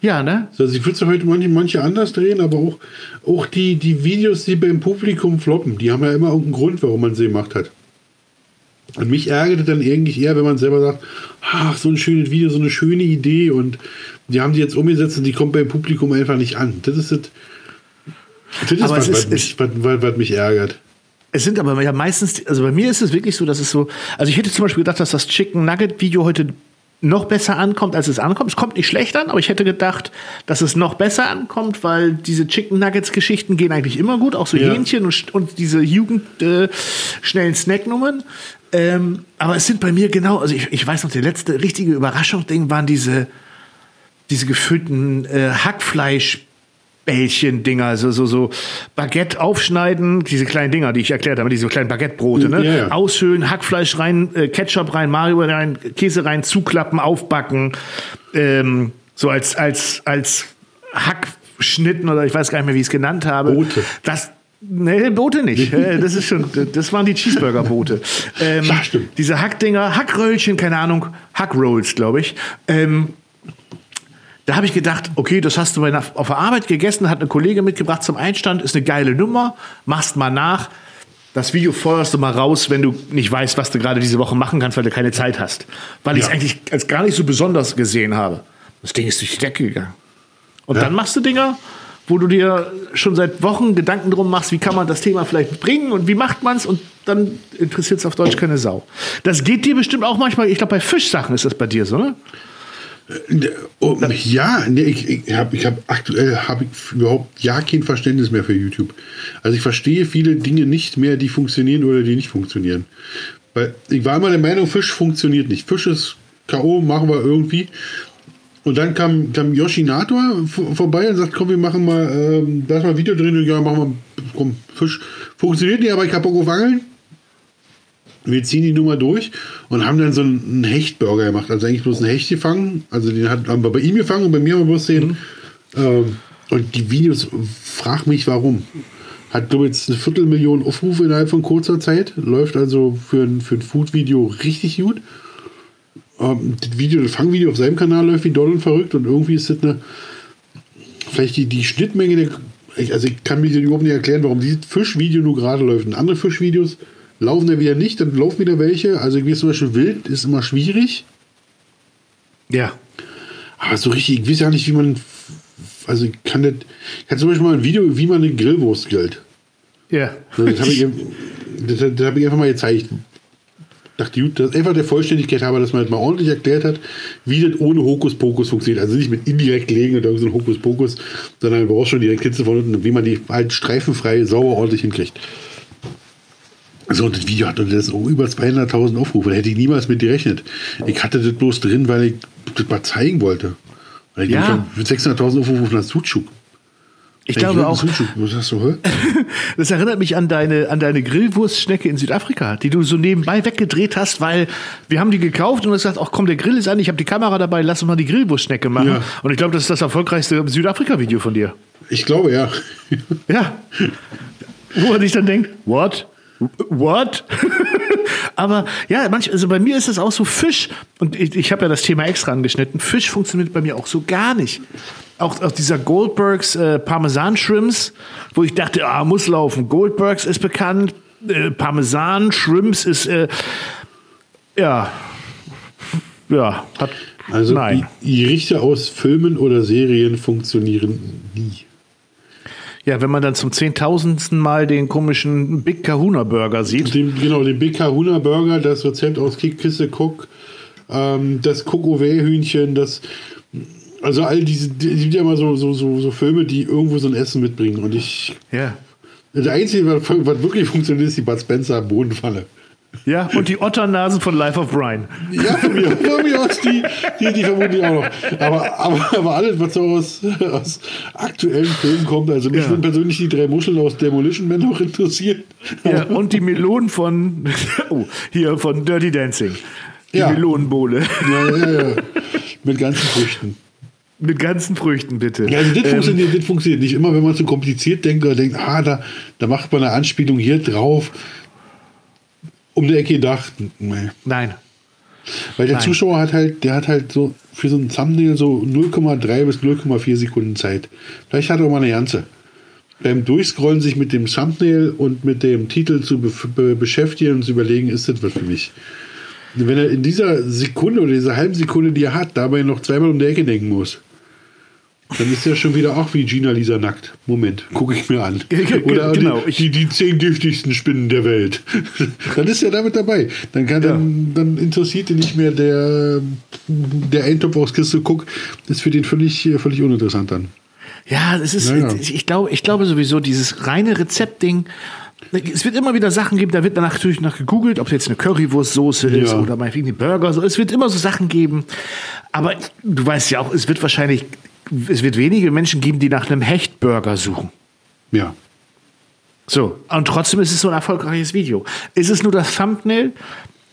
Ja, ne? Also ich würde heute manche, manche anders drehen, aber auch, auch die, die Videos, die beim Publikum floppen, die haben ja immer irgendeinen Grund, warum man sie gemacht hat. Und mich ärgert dann eigentlich eher, wenn man selber sagt, ach, so ein schönes Video, so eine schöne Idee und die haben die jetzt umgesetzt und die kommt beim Publikum einfach nicht an. Das ist das, das ist, Aber was, ist- mich, was, was, was mich ärgert. Es sind aber ja meistens, also bei mir ist es wirklich so, dass es so, also ich hätte zum Beispiel gedacht, dass das Chicken Nugget Video heute noch besser ankommt, als es ankommt. Es kommt nicht schlecht an, aber ich hätte gedacht, dass es noch besser ankommt, weil diese Chicken Nuggets Geschichten gehen eigentlich immer gut, auch so Ja. Hähnchen und, und diese Jugend äh, schnellen Snacknummern. Ähm, aber es sind bei mir genau, also ich, ich weiß noch, der letzte richtige Überraschungsding waren diese, diese gefüllten äh, Hackfleisch Bällchen-Dinger, so, so, so Baguette aufschneiden, diese kleinen Dinger, die ich erklärt habe, diese kleinen Baguette-Brote, ne? Ja. Aushöhlen, Hackfleisch rein, äh, Ketchup rein, Mario rein, Käse rein, zuklappen, aufbacken, ähm, so als, als, als Hackschnitten oder ich weiß gar nicht mehr, wie ich es genannt habe. Boote. Das, Nee, Boote nicht. Äh, Das ist schon, das waren die Cheeseburger-Boote. Ähm, Ja. Diese Hackdinger, Hackröllchen, keine Ahnung, Hackrolls, glaube ich. Ähm, da habe ich gedacht, okay, das hast du bei auf der Arbeit gegessen, hat eine Kollegin mitgebracht zum Einstand, ist eine geile Nummer, machst mal nach. Das Video feuerst du mal raus, wenn du nicht weißt, was du gerade diese Woche machen kannst, weil du keine Zeit hast. Weil ich es Ja. eigentlich als gar nicht so besonders gesehen habe. Das Ding ist durch die Decke gegangen. Und Ja. dann machst du Dinger, wo du dir schon seit Wochen Gedanken drum machst, wie kann man das Thema vielleicht bringen und wie macht man es und dann interessiert es auf Deutsch keine Sau. Das geht dir bestimmt auch manchmal, ich glaube bei Fischsachen ist das bei dir so, ne? Oh, ja, nee, ich, ich habe ich hab aktuell hab ich überhaupt ja kein Verständnis mehr für YouTube. Also ich verstehe viele Dinge nicht mehr, die funktionieren oder die nicht funktionieren. Weil ich war immer der Meinung, Fisch funktioniert nicht. Fisch ist K.O., machen wir irgendwie. Und dann kam, kam Yoshinator vor- vorbei und sagt, komm, wir machen mal, ähm, da ist mal ein Video drin, ja, machen wir, komm, Fisch. Funktioniert nicht, aber ich hab Bock auf Angeln. Wir ziehen die Nummer durch und haben dann so einen Hechtburger gemacht. Also eigentlich bloß einen Hecht gefangen. Also den hat, haben wir bei ihm gefangen und bei mir haben wir bloß den. Ähm, und die Videos, frag mich warum. Hat, glaube ich, jetzt eine Viertelmillion Aufrufe innerhalb von kurzer Zeit. Läuft also für ein, für ein Food-Video richtig gut. Ähm, das Video, das Fangvideo auf seinem Kanal läuft wie doll und verrückt und irgendwie ist das eine. Vielleicht die, die Schnittmenge der. ich- Also ich kann mir überhaupt nicht erklären, warum dieses Fischvideo nur gerade läuft. Und andere Fischvideos laufen ja wieder nicht, dann laufen wieder welche. Also wie zum Beispiel Wild ist immer schwierig. Ja. Aber so richtig, ich weiß ja nicht, wie man. Also ich kann das. Ich kann zum Beispiel mal ein Video, wie man eine Grillwurst grillt. Ja. Das habe ich, das, das hab ich einfach mal gezeigt. Dachte, gut, das einfach der Vollständigkeit habe, dass man das mal ordentlich erklärt hat, wie das ohne Hokuspokus funktioniert. Also nicht mit indirekt legen oder so ein Hokuspokus, sondern man braucht schon direkt Hitze von unten, wie man die halt streifenfrei, sauber, ordentlich hinkriegt. So, und das Video hat und das über 200.000 Aufrufe. Da hätte ich niemals mit gerechnet. Ich hatte das bloß drin, weil ich das mal zeigen wollte. Weil ich Ja. ja. 600.000 Aufrufe auf einer Sucuk. Ich glaube auch, das erinnert mich an deine, an deine Grillwurstschnecke in Südafrika, die du so nebenbei weggedreht hast, weil wir haben die gekauft und du hast gesagt, ach komm, der Grill ist an, ich habe die Kamera dabei, lass uns mal die Grillwurstschnecke machen. Ja. Und ich glaube, das ist das erfolgreichste Südafrika-Video von dir. Ich glaube, ja. Ja. Wo man sich dann denkt, what? What? Aber ja, manch, also bei mir ist es auch so Fisch, und ich, ich habe ja das Thema extra angeschnitten, Fisch funktioniert bei mir auch so gar nicht. Auch, auch dieser Goldbergs äh, Parmesan-Shrimps, wo ich dachte, ah, muss laufen. Goldbergs ist bekannt, äh, Parmesan, Shrimps ist, äh, ja, ja, hat, Also nein. die Gerichte aus Filmen oder Serien funktionieren nie. Ja, wenn man dann zum zehntausendsten Mal den komischen Big Kahuna Burger sieht. Den, genau, den Big Kahuna Burger, das Rezept aus Kisse Cook, ähm, das Coq-au-vin-Hühnchen, das. Also all diese, die sind ja immer so, so, so, so Filme, die irgendwo so ein Essen mitbringen. Und ich. Ja. Das Einzige, was, was wirklich funktioniert, ist die Bud Spencer Bodenfalle. Ja, und die Otternasen von Life of Brian. Ja, von mir, von mir aus, die, die, die vermutlich auch noch. Aber, aber, aber alles, was so aus, aus aktuellen Filmen kommt, also mich Ja. würden persönlich die drei Muscheln aus Demolition Man noch interessieren. Ja, und die Melonen von, oh, hier von Dirty Dancing. Die Ja. Melonenbowle. Ja, ja, ja. Mit ganzen Früchten. Mit ganzen Früchten, bitte. Ja, also das, Ähm, funktioniert, das funktioniert nicht immer, wenn man zu kompliziert denkt oder denkt, ah, da, da macht man eine Anspielung hier drauf. Um die Ecke gedacht. Nee. Nein. Weil der Nein. Zuschauer hat halt, der hat halt so für so ein Thumbnail so 0,3 bis 0,4 Sekunden Zeit. Vielleicht hat er auch mal eine ganze. beim Durchscrollen sich mit dem Thumbnail und mit dem Titel zu be be beschäftigen und zu überlegen, ist das was für mich? Wenn er in dieser Sekunde oder dieser halben Sekunde, die er hat, dabei noch zweimal um die Ecke denken muss, dann ist er schon wieder auch wie Gina Lisa nackt. Moment, gucke ich mir an. Oder genau, die, die, die zehn giftigsten Spinnen der Welt. dann ist er damit dabei. Dann, kann, Ja. dann, dann interessiert ihn nicht mehr der, der Eintopf aus Kiste Guck. Das ist für den völlig, völlig uninteressant dann. Ja, es ist, Ja, ja. ich glaube, ich glaube sowieso, dieses reine Rezeptding, es wird immer wieder Sachen geben, da wird danach natürlich nach gegoogelt, ob es jetzt eine Currywurstsoße ist Ja. oder meinetwegen die Burger. So. Es wird immer so Sachen geben. Aber du weißt ja auch, es wird wahrscheinlich, es wird wenige Menschen geben, die nach einem Hechtburger suchen. Ja. So, und trotzdem ist es so ein erfolgreiches Video. Ist es nur das Thumbnail?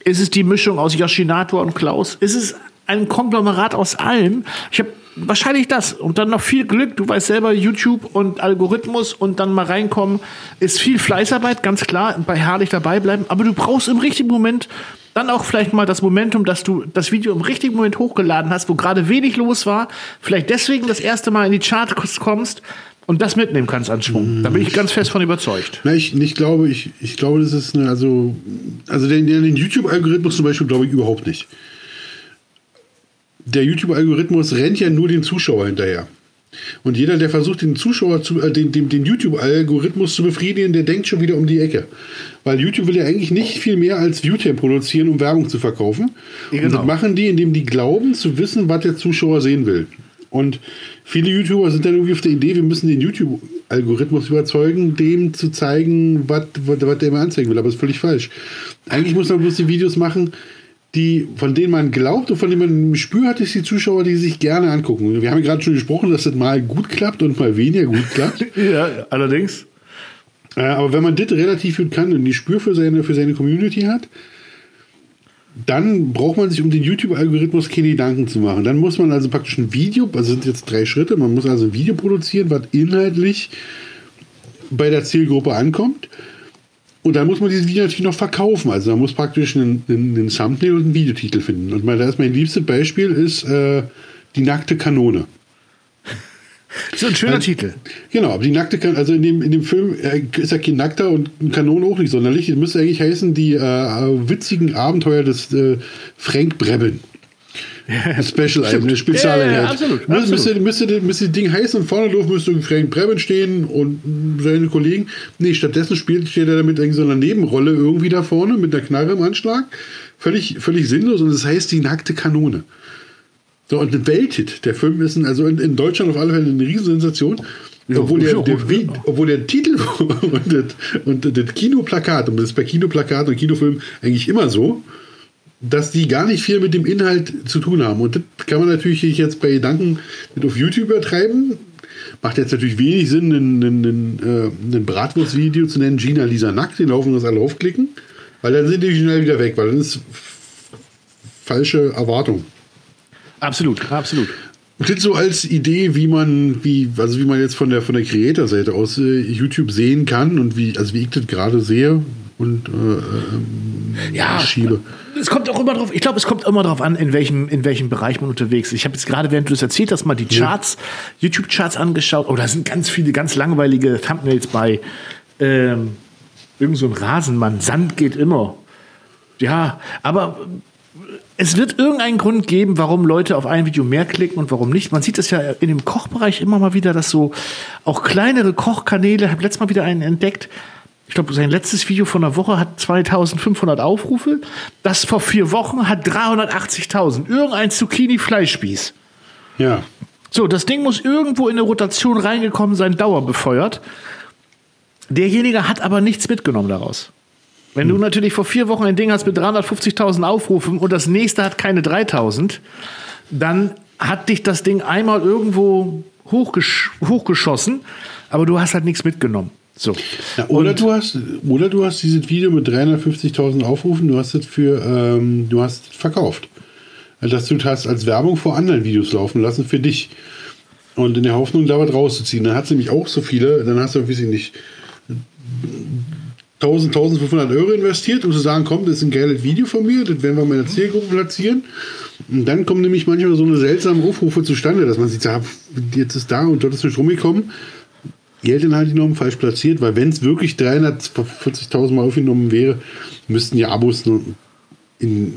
Ist es die Mischung aus Yoshinator und Klaus? Ist es ein Konglomerat aus allem? Ich habe wahrscheinlich das und dann noch viel Glück. Du weißt selber, YouTube und Algorithmus und dann mal reinkommen, ist viel Fleißarbeit, ganz klar, bei herrlich dabei bleiben. Aber du brauchst im richtigen Moment dann auch vielleicht mal das Momentum, dass du das Video im richtigen Moment hochgeladen hast, wo gerade wenig los war, vielleicht deswegen das erste Mal in die Charts kommst und das mitnehmen kannst an Schwung. Da bin ich ganz fest von überzeugt. Na, ich, ich glaube, ich, ich glaube, das ist eine, also, also den, den YouTube-Algorithmus zum Beispiel glaube ich überhaupt nicht. Der YouTube-Algorithmus rennt ja nur den Zuschauer hinterher. Und jeder, der versucht, den Zuschauer zu, äh, den, den, den YouTube-Algorithmus zu befriedigen, der denkt schon wieder um die Ecke. Weil YouTube will ja eigentlich nicht viel mehr als Viewtime produzieren, um Werbung zu verkaufen. Ja, Und genau. das machen die, indem die glauben zu wissen, was der Zuschauer sehen will. Und viele YouTuber sind dann irgendwie auf der Idee, wir müssen den YouTube-Algorithmus überzeugen, dem zu zeigen, was der mir anzeigen will. Aber das ist völlig falsch. Eigentlich muss man bloß die Videos machen, die, von denen man glaubt und von denen man ein Gespür hat, dass die Zuschauer die sich gerne angucken. Wir haben ja gerade schon gesprochen, dass das mal gut klappt und mal weniger gut klappt. Ja, allerdings. Äh, aber wenn man das relativ gut kann und die Spür für seine, für seine Community hat, dann braucht man sich um den YouTube-Algorithmus keine Gedanken zu machen. Dann muss man also praktisch ein Video, also sind jetzt drei Schritte, man muss also ein Video produzieren, was inhaltlich bei der Zielgruppe ankommt. Und dann muss man dieses Video natürlich noch verkaufen. Also man muss praktisch einen, einen, einen Thumbnail und einen Videotitel finden. Und mein, das mein liebstes Beispiel ist äh, die nackte Kanone. So ein schöner Also- Titel. Genau, aber die nackte Kanone, also in dem, in dem Film äh, ist ja kein nackter und eine Kanone auch nicht sonderlich. Es müsste eigentlich heißen, die äh, witzigen Abenteuer des äh, Frank Brebben. Special, eine Spezialeinheit. Ja, ja, ja, absolut, Müsste, absolut. müsste, müsste, müsste das Ding heißen und vorne drauf müsste Frank Brebben stehen und seine Kollegen. Nee, stattdessen spielt, steht er damit in so einer Nebenrolle irgendwie da vorne mit einer Knarre im Anschlag. Völlig, völlig sinnlos und das heißt die nackte Kanone. So, und ein Welthit. Der Film ist ein, also in, in Deutschland auf alle Fälle eine Riesensensation. obwohl, der, ja, der, Vi- obwohl der Titel und das, und das Kinoplakat, und das ist bei Kinoplakat und Kinofilm eigentlich immer so, dass die gar nicht viel mit dem Inhalt zu tun haben. Und das kann man natürlich jetzt bei Gedanken nicht auf YouTube übertreiben. Macht jetzt natürlich wenig Sinn, ein, ein, ein, äh, Bratwurstvideo zu nennen, Gina Lisa nackt, den laufen das alle aufklicken, weil dann sind die schnell wieder weg, weil dann ist falsche Erwartung. Absolut, absolut. Das so als Idee, wie man, wie, also wie man jetzt von der von der Creator-Seite aus äh, YouTube sehen kann und wie, also wie ich das gerade sehe und äh, ähm, Ja, schiebe. es kommt auch immer drauf, ich glaube, es kommt immer darauf an, in welchem, in welchem Bereich man unterwegs ist. Ich habe jetzt gerade, während du es erzählt hast, mal die Charts, YouTube-Charts angeschaut. Oh, da sind ganz viele ganz langweilige Thumbnails bei. Ähm, irgend so ein Rasenmann, Sand geht immer. Ja, aber es wird irgendeinen Grund geben, warum Leute auf ein Video mehr klicken und warum nicht. Man sieht es ja in dem Kochbereich immer mal wieder, dass so auch kleinere Kochkanäle, ich habe letztes Mal wieder einen entdeckt, ich glaube, sein letztes Video von einer Woche hat 2500 Aufrufe. Das vor vier Wochen hat 380.000. Irgendein Zucchini-Fleischspieß. Ja. So, das Ding muss irgendwo in eine Rotation reingekommen sein, dauerbefeuert. Derjenige hat aber nichts mitgenommen daraus. Wenn du natürlich vor vier Wochen ein Ding hast mit 350.000 Aufrufen und das nächste hat keine 3.000, dann hat dich das Ding einmal irgendwo hochgesch hochgeschossen, aber du hast halt nichts mitgenommen. So. Ja, oder, Und- du hast, oder du hast dieses Video mit 350.000 Aufrufen, du hast es für, ähm, du hast verkauft. Dass du hast als Werbung vor anderen Videos laufen lassen für dich. Und in der Hoffnung, da was rauszuziehen. Dann hat es nämlich auch so viele, dann hast du, weiß ich nicht, 1000, 1500 Euro investiert, um zu sagen, komm, das ist ein geiles Video von mir, das werden wir in meiner Zielgruppe platzieren. Und dann kommen nämlich manchmal so eine seltsame Aufrufe zustande, dass man sieht, ja, jetzt ist da und dort ist nicht rumgekommen. Geldinhalt genommen, falsch platziert, weil wenn es wirklich 340.000 Mal aufgenommen wäre, müssten ja Abos nur in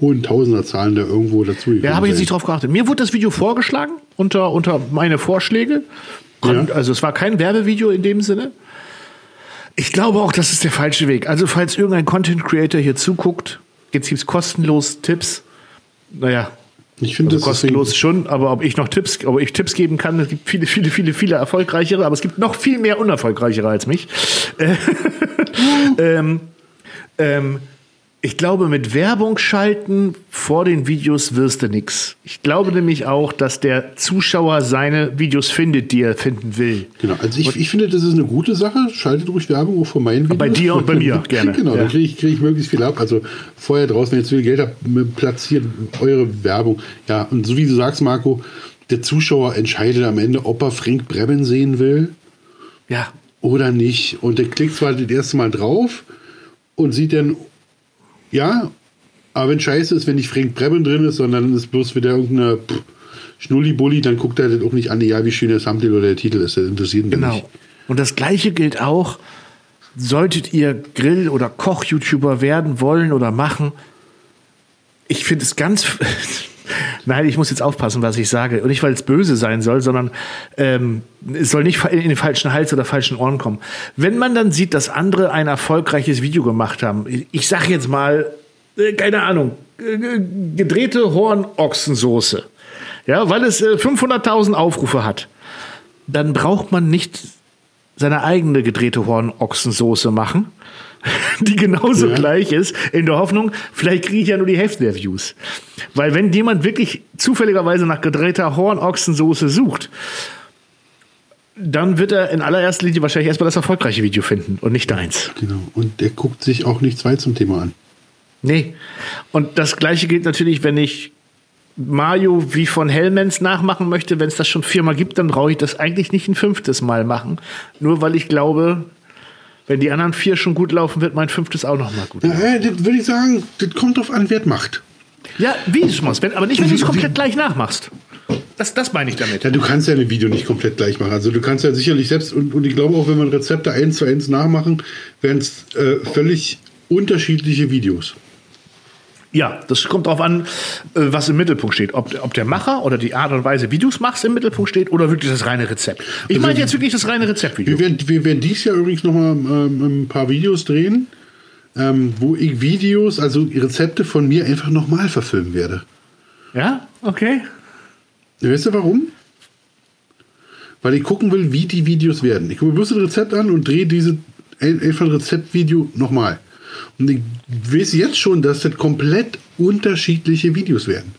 hohen Tausenderzahlen da irgendwo dazu Ja, habe ich jetzt nicht drauf geachtet. Mir wurde das Video vorgeschlagen unter, unter meine Vorschläge. Ja. Also es war kein Werbevideo in dem Sinne. Ich glaube auch, das ist der falsche Weg. Also falls irgendein Content Creator hier zuguckt, jetzt gibt es kostenlos Tipps. Naja, Ich finde also kostenlos schon, aber ob ich noch Tipps, ob ich Tipps geben kann, es gibt viele, viele, viele, viele erfolgreichere, aber es gibt noch viel mehr unerfolgreichere als mich. Äh, ähm, ähm, ich glaube, mit Werbung schalten vor den Videos wirst du nix. Ich glaube nämlich auch, dass der Zuschauer seine Videos findet, die er finden will. Genau, also ich, ich finde, das ist eine gute Sache. Schaltet ruhig Werbung auch von meinen Videos. Bei dir und bei mir, gerne. Genau, Ja. dann kriege ich, krieg ich möglichst viel ab. Also vorher draußen, wenn ihr zu viel Geld habt, platziert eure Werbung. Ja, und so wie du sagst, Marco, der Zuschauer entscheidet am Ende, ob er Frank Breben sehen will Ja, oder nicht. Und der klickt zwar das erste Mal drauf und sieht dann, ja, aber wenn scheiße ist, wenn nicht Frank Breben drin ist, sondern ist bloß wieder irgendeine pff, Schnullibulli, dann guckt er das auch nicht an, egal wie schön der Thumbnail oder der Titel ist. Das interessiert ihn genau. nicht. Und das Gleiche gilt auch, solltet ihr Grill- oder Koch-YouTuber werden wollen oder machen. Ich finde es ganz. Nein, ich muss jetzt aufpassen, was ich sage. Und nicht, weil es böse sein soll, sondern ähm, es soll nicht in den falschen Hals oder falschen Ohren kommen. Wenn man dann sieht, dass andere ein erfolgreiches Video gemacht haben, ich sage jetzt mal, äh, keine Ahnung, äh, gedrehte Hornochsensoße, ja, weil es äh, 500.000 Aufrufe hat, dann braucht man nicht seine eigene gedrehte Hornochsensoße machen, die genauso Ja. gleich ist, in der Hoffnung, vielleicht kriege ich ja nur die Hälfte der Views. Weil wenn jemand wirklich zufälligerweise nach gedrehter Hornochsensoße sucht, dann wird er in allererster Linie wahrscheinlich erstmal das erfolgreiche Video finden und nicht deins. Genau. Und der guckt sich auch nichts weit zum Thema an. Nee. Und das gleiche gilt natürlich, wenn ich Mario wie von Hellmans nachmachen möchte. Wenn es das schon viermal gibt, dann brauche ich das eigentlich nicht ein fünftes Mal machen. Nur weil ich glaube, wenn die anderen vier schon gut laufen, wird mein fünftes auch noch mal gut. Ja, das würde ich sagen, das kommt drauf an, wer es macht. Ja, wie du es machst, wenn, aber nicht, wenn du es komplett gleich nachmachst. Das, das meine ich damit. Ja, du kannst ja ein Video nicht komplett gleich machen. Also du kannst ja sicherlich selbst, und, und ich glaube auch, wenn man Rezepte eins zu eins nachmachen, wären es äh, völlig unterschiedliche Videos. Ja, das kommt darauf an, äh, was im Mittelpunkt steht. Ob, ob der Macher oder die Art und Weise, wie du es machst, im Mittelpunkt steht oder wirklich das reine Rezept. Ich Also- meine jetzt wirklich das reine Rezeptvideo. Wir werden, wir werden dies Jahr übrigens nochmal ähm, ein paar Videos drehen, ähm, wo ich Videos, also Rezepte von mir einfach nochmal verfilmen werde. Ja, okay. Weißt du warum? Weil ich gucken will, wie die Videos werden. Ich gucke mir bloß ein Rezept an und drehe diese ein- einfach ein Rezeptvideo nochmal. Und ich weiß jetzt schon, dass das komplett unterschiedliche Videos werden.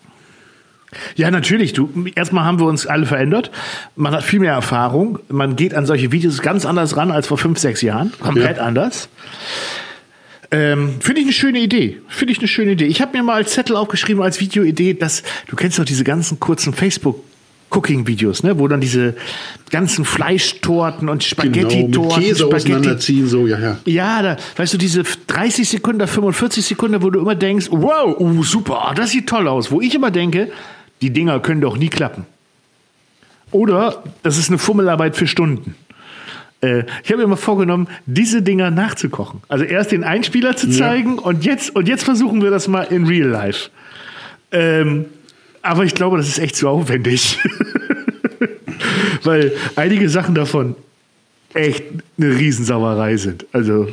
Ja, natürlich. Du, erstmal haben wir uns alle verändert. Man hat viel mehr Erfahrung. Man geht an solche Videos ganz anders ran als vor fünf, sechs Jahren. Komplett Ja. anders. Ähm, Finde ich eine schöne Idee. Finde ich eine schöne Idee. Ich habe mir mal als Zettel aufgeschrieben, als Videoidee, dass du kennst doch diese ganzen kurzen Facebook- Cooking-Videos, ne? wo dann diese ganzen Fleischtorten und Genau, Spaghetti-Torten, Käse Spaghetti auseinanderziehen, so, ja, ja. ja, da, weißt du, diese 30 Sekunden, 45 Sekunden, wo du immer denkst, wow, uh, super, das sieht toll aus. Wo ich immer denke, die Dinger können doch nie klappen. Oder das ist eine Fummelarbeit für Stunden. Äh, ich habe mir immer vorgenommen, diese Dinger nachzukochen. Also erst den Einspieler zu zeigen und, jetzt, und jetzt versuchen wir das mal in Real Life. Ähm, aber ich glaube, das ist echt zu aufwendig. Weil einige Sachen davon echt eine Riesensauerei sind. Also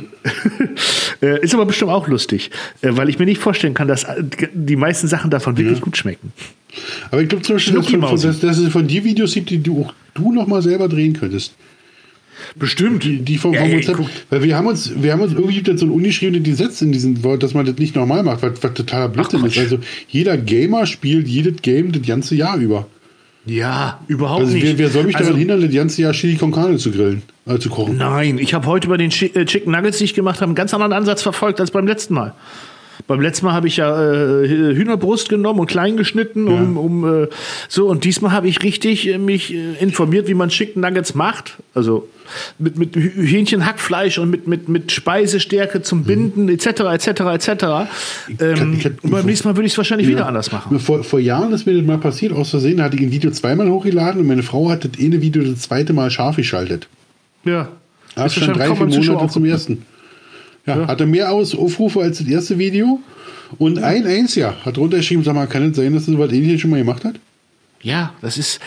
äh, ist aber bestimmt auch lustig, äh, weil ich mir nicht vorstellen kann, dass äh, die meisten Sachen davon wirklich gut schmecken. Aber ich glaube zum Beispiel, dass, von, dass, es von dir Videos gibt, die du auch du noch mal selber drehen könntest. Bestimmt. Die, die vom, vom Ey, Rezept. guck. Weil wir haben uns, wir haben uns irgendwie gibt es so ein ungeschriebenes Gesetz in diesem Wort, dass man das nicht normal macht, was, was totaler Blödsinn ist. Quatsch. Also jeder Gamer spielt jedes Game das ganze Jahr über. Ja, überhaupt Also nicht. wer, wer soll mich Also, daran hindern, das ganze Jahr Chili con Carne zu grillen, äh, zu kochen? Nein, ich habe heute bei den äh, Chicken Nuggets, die ich gemacht habe, einen ganz anderen Ansatz verfolgt als beim letzten Mal. Beim letzten Mal habe ich ja äh, Hühnerbrust genommen und klein geschnitten, um, um äh, so und diesmal habe ich richtig äh, mich äh, informiert, wie man Chicken Nuggets macht. Also mit, mit Hähnchenhackfleisch und mit, mit, mit Speisestärke zum Binden, etc., etc., etc. Ähm, ich und beim nächsten Mal würde ich es wahrscheinlich wieder anders machen. Vor, vor Jahren ist mir das mal passiert, aus Versehen da hatte ich ein Video zweimal hochgeladen und meine Frau hat das eine Video das zweite Mal scharf geschaltet. Ja. Da stand wahrscheinlich drei, vier Monate zum ersten. Ja, hatte mehr Aus Aufrufe als das erste Video. Und ein Einziger hat drunter geschrieben, sag mal, kann es sein, dass das was ähnliches schon mal gemacht hat? Ja, das ist.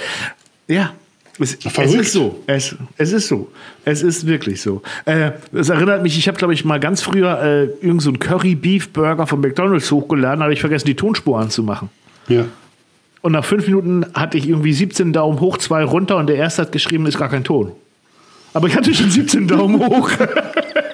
Ja. Es, es ist so. Es, es ist so. Es ist wirklich so. Äh, das erinnert mich, ich habe, glaube ich, mal ganz früher äh, irgend so einen Curry-Beef-Burger von McDonalds hochgeladen, habe ich vergessen, die Tonspur anzumachen. Ja. Und nach fünf Minuten hatte ich irgendwie 17 Daumen hoch, zwei runter und der erste hat geschrieben, ist gar kein Ton. Aber ich hatte schon 17 Daumen hoch.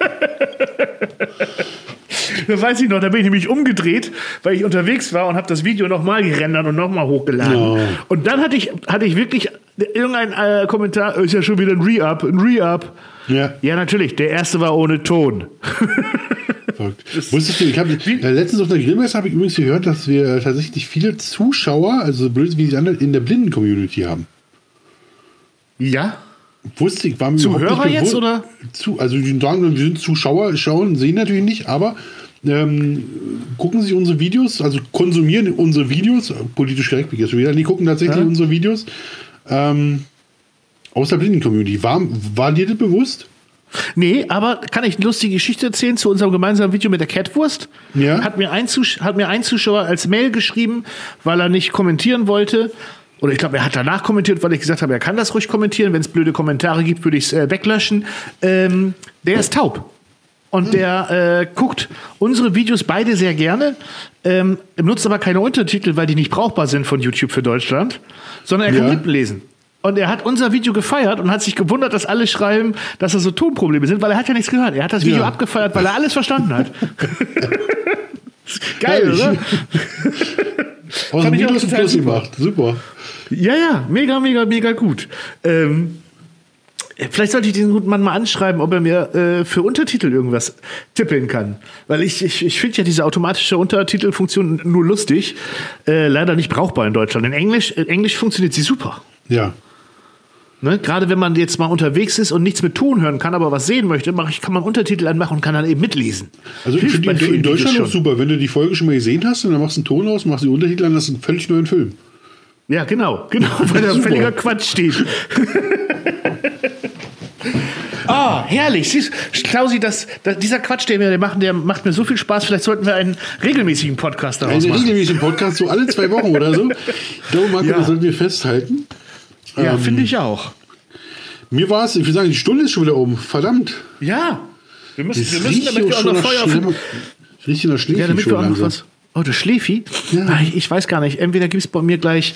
Da weiß ich noch, da bin ich nämlich umgedreht, weil ich unterwegs war und habe das Video nochmal gerendert und nochmal hochgeladen. Oh. Und dann hatte ich, hatte ich wirklich irgendein äh, Kommentar, ist ja schon wieder ein Re-Up, ein Re-Up. Ja. Ja, natürlich, der erste war ohne Ton. Wusstest du, ich habe äh, letztens auf der Grillmesse habe ich übrigens gehört, dass wir tatsächlich viele Zuschauer, also so blöd wie die anderen, in der Blinden-Community haben. Ja? Wusste ich, war mir Zuhörer jetzt, oder? Zu, also die sagen, wir sind Zuschauer, schauen, sehen natürlich nicht, aber ähm, gucken sich unsere Videos, also konsumieren unsere Videos, äh, politisch korrekt bin ich jetzt wieder, die gucken tatsächlich Ja. unsere Videos ähm, aus der Blinden-Community. War, war dir das bewusst? Nee, aber kann ich eine lustige Geschichte erzählen zu unserem gemeinsamen Video mit der Catwurst? Ja. Hat mir ein, Zus hat mir ein Zuschauer als Mail geschrieben, weil er nicht kommentieren wollte. Oder ich glaube, er hat danach kommentiert, weil ich gesagt habe, er kann das ruhig kommentieren. Wenn es blöde Kommentare gibt, würde ich es äh, weglöschen. Ähm, der ist taub. Und der äh, guckt unsere Videos beide sehr gerne, ähm, nutzt aber keine Untertitel, weil die nicht brauchbar sind von YouTube für Deutschland, sondern er kann Ja. Lippen lesen. Und er hat unser Video gefeiert und hat sich gewundert, dass alle schreiben, dass da so Tonprobleme sind, weil er hat ja nichts gehört. Er hat das Video Ja. abgefeiert, weil er alles verstanden hat. Geil, Herrlich. oder? Minus ein total Plus super. gemacht. Super. Ja, ja, mega, mega, mega gut. Ähm, vielleicht sollte ich diesen guten Mann mal anschreiben, ob er mir äh, für Untertitel irgendwas tippeln kann. Weil ich, ich, ich finde ja diese automatische Untertitelfunktion nur lustig, äh, leider nicht brauchbar in Deutschland. In Englisch, in Englisch funktioniert sie super. Ja. Ne? Gerade wenn man jetzt mal unterwegs ist und nichts mit Ton hören kann, aber was sehen möchte, ich, kann man Untertitel anmachen und kann dann eben mitlesen. Also ich finde in Filmvideos Deutschland auch super. Wenn du die Folge schon mal gesehen hast und dann machst du einen Ton aus, machst die Untertitel an, hast du einen völlig neuen Film. Ja, genau, genau, weil da völliger Quatsch steht. Ah, herrlich. Siehst, Klausi, das, das, dieser Quatsch, den wir machen, der macht mir so viel Spaß. Vielleicht sollten wir einen regelmäßigen Podcast daraus Also machen. regelmäßig im Podcast, so alle zwei Wochen oder so. Ich glaube, Marco, Ja. das sollten wir festhalten. Ja, Ähm, finde ich auch. Mir war es, ich würde sagen, die Stunde ist schon wieder um. Verdammt. Ja. Wir müssen, Das wir müssen damit wir auch noch nach Feuer Schlemm- Riecht nach Schläfchen Ja, damit wir auch noch langsam. was. Oh, das Schläfi? Ja. Ah, ich, weiß gar nicht. Entweder gibt es bei mir gleich,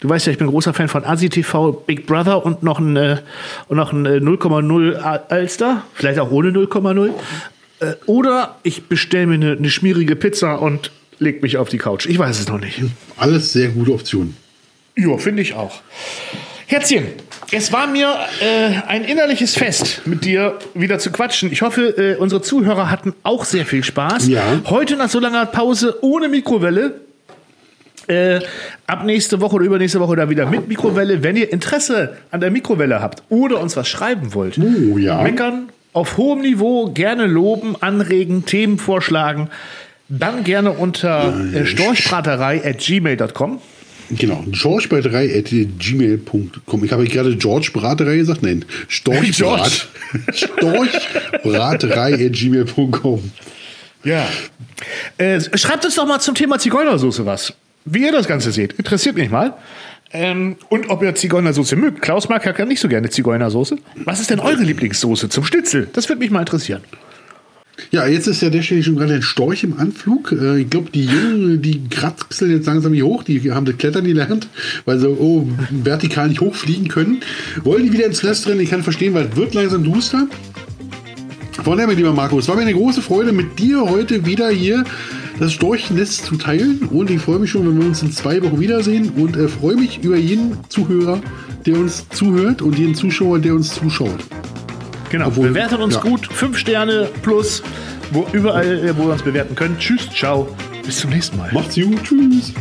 du weißt ja, ich bin großer Fan von Asi TV, Big Brother und noch ein, äh, und noch ein äh, 0,0 Al- Alster. Vielleicht auch ohne 0,0. Äh, oder ich bestelle mir eine, eine schmierige Pizza und leg mich auf die Couch. Ich weiß es noch nicht. Alles sehr gute Optionen. Ja, finde ich auch. Herzchen, es war mir äh, ein innerliches Fest, mit dir wieder zu quatschen. Ich hoffe, äh, unsere Zuhörer hatten auch sehr viel Spaß. Ja. Heute nach so langer Pause ohne Mikrowelle. Äh, ab nächste Woche oder übernächste Woche dann wieder mit Mikrowelle. Wenn ihr Interesse an der Mikrowelle habt oder uns was schreiben wollt, Oh, ja. meckern auf hohem Niveau, gerne loben, anregen, Themen vorschlagen, dann gerne unter äh, storchbraterei at gmail.com. Genau. Georgebraterei.gmail.com. Ich habe gerade George Braterei gesagt? Nein. Storchbrat. Storchbraterei.gmail.com. Ja. Äh, schreibt uns doch mal zum Thema Zigeunersoße was. Wie ihr das Ganze seht. Interessiert mich mal. Ähm, und ob ihr Zigeunersoße mögt. Klaus mag ja gar nicht so gerne Zigeunersoße. Was ist denn eure Lieblingssoße zum Schnitzel? Das würde mich mal interessieren. Ja, jetzt ist ja der Stelle schon gerade ein Storch im Anflug. Äh, Ich glaube, die Jungen, die kraxeln jetzt langsam hier hoch. Die haben das Klettern gelernt, weil sie oh, vertikal nicht hochfliegen können. Wollen die wieder ins Nest rennen? Ich kann verstehen, weil es wird langsam duster. Von daher, mein lieber Marco, es war mir eine große Freude, mit dir heute wieder hier das Storchnest zu teilen. Und ich freue mich schon, wenn wir uns in zwei Wochen wiedersehen. Und äh, freue mich über jeden Zuhörer, der uns zuhört und jeden Zuschauer, der uns zuschaut. Genau. Obwohl- Bewertet uns ja. gut. Fünf Sterne plus wo, überall, wo ihr uns bewerten könnt. Tschüss, ciao. Bis zum nächsten Mal. Macht's gut. Tschüss.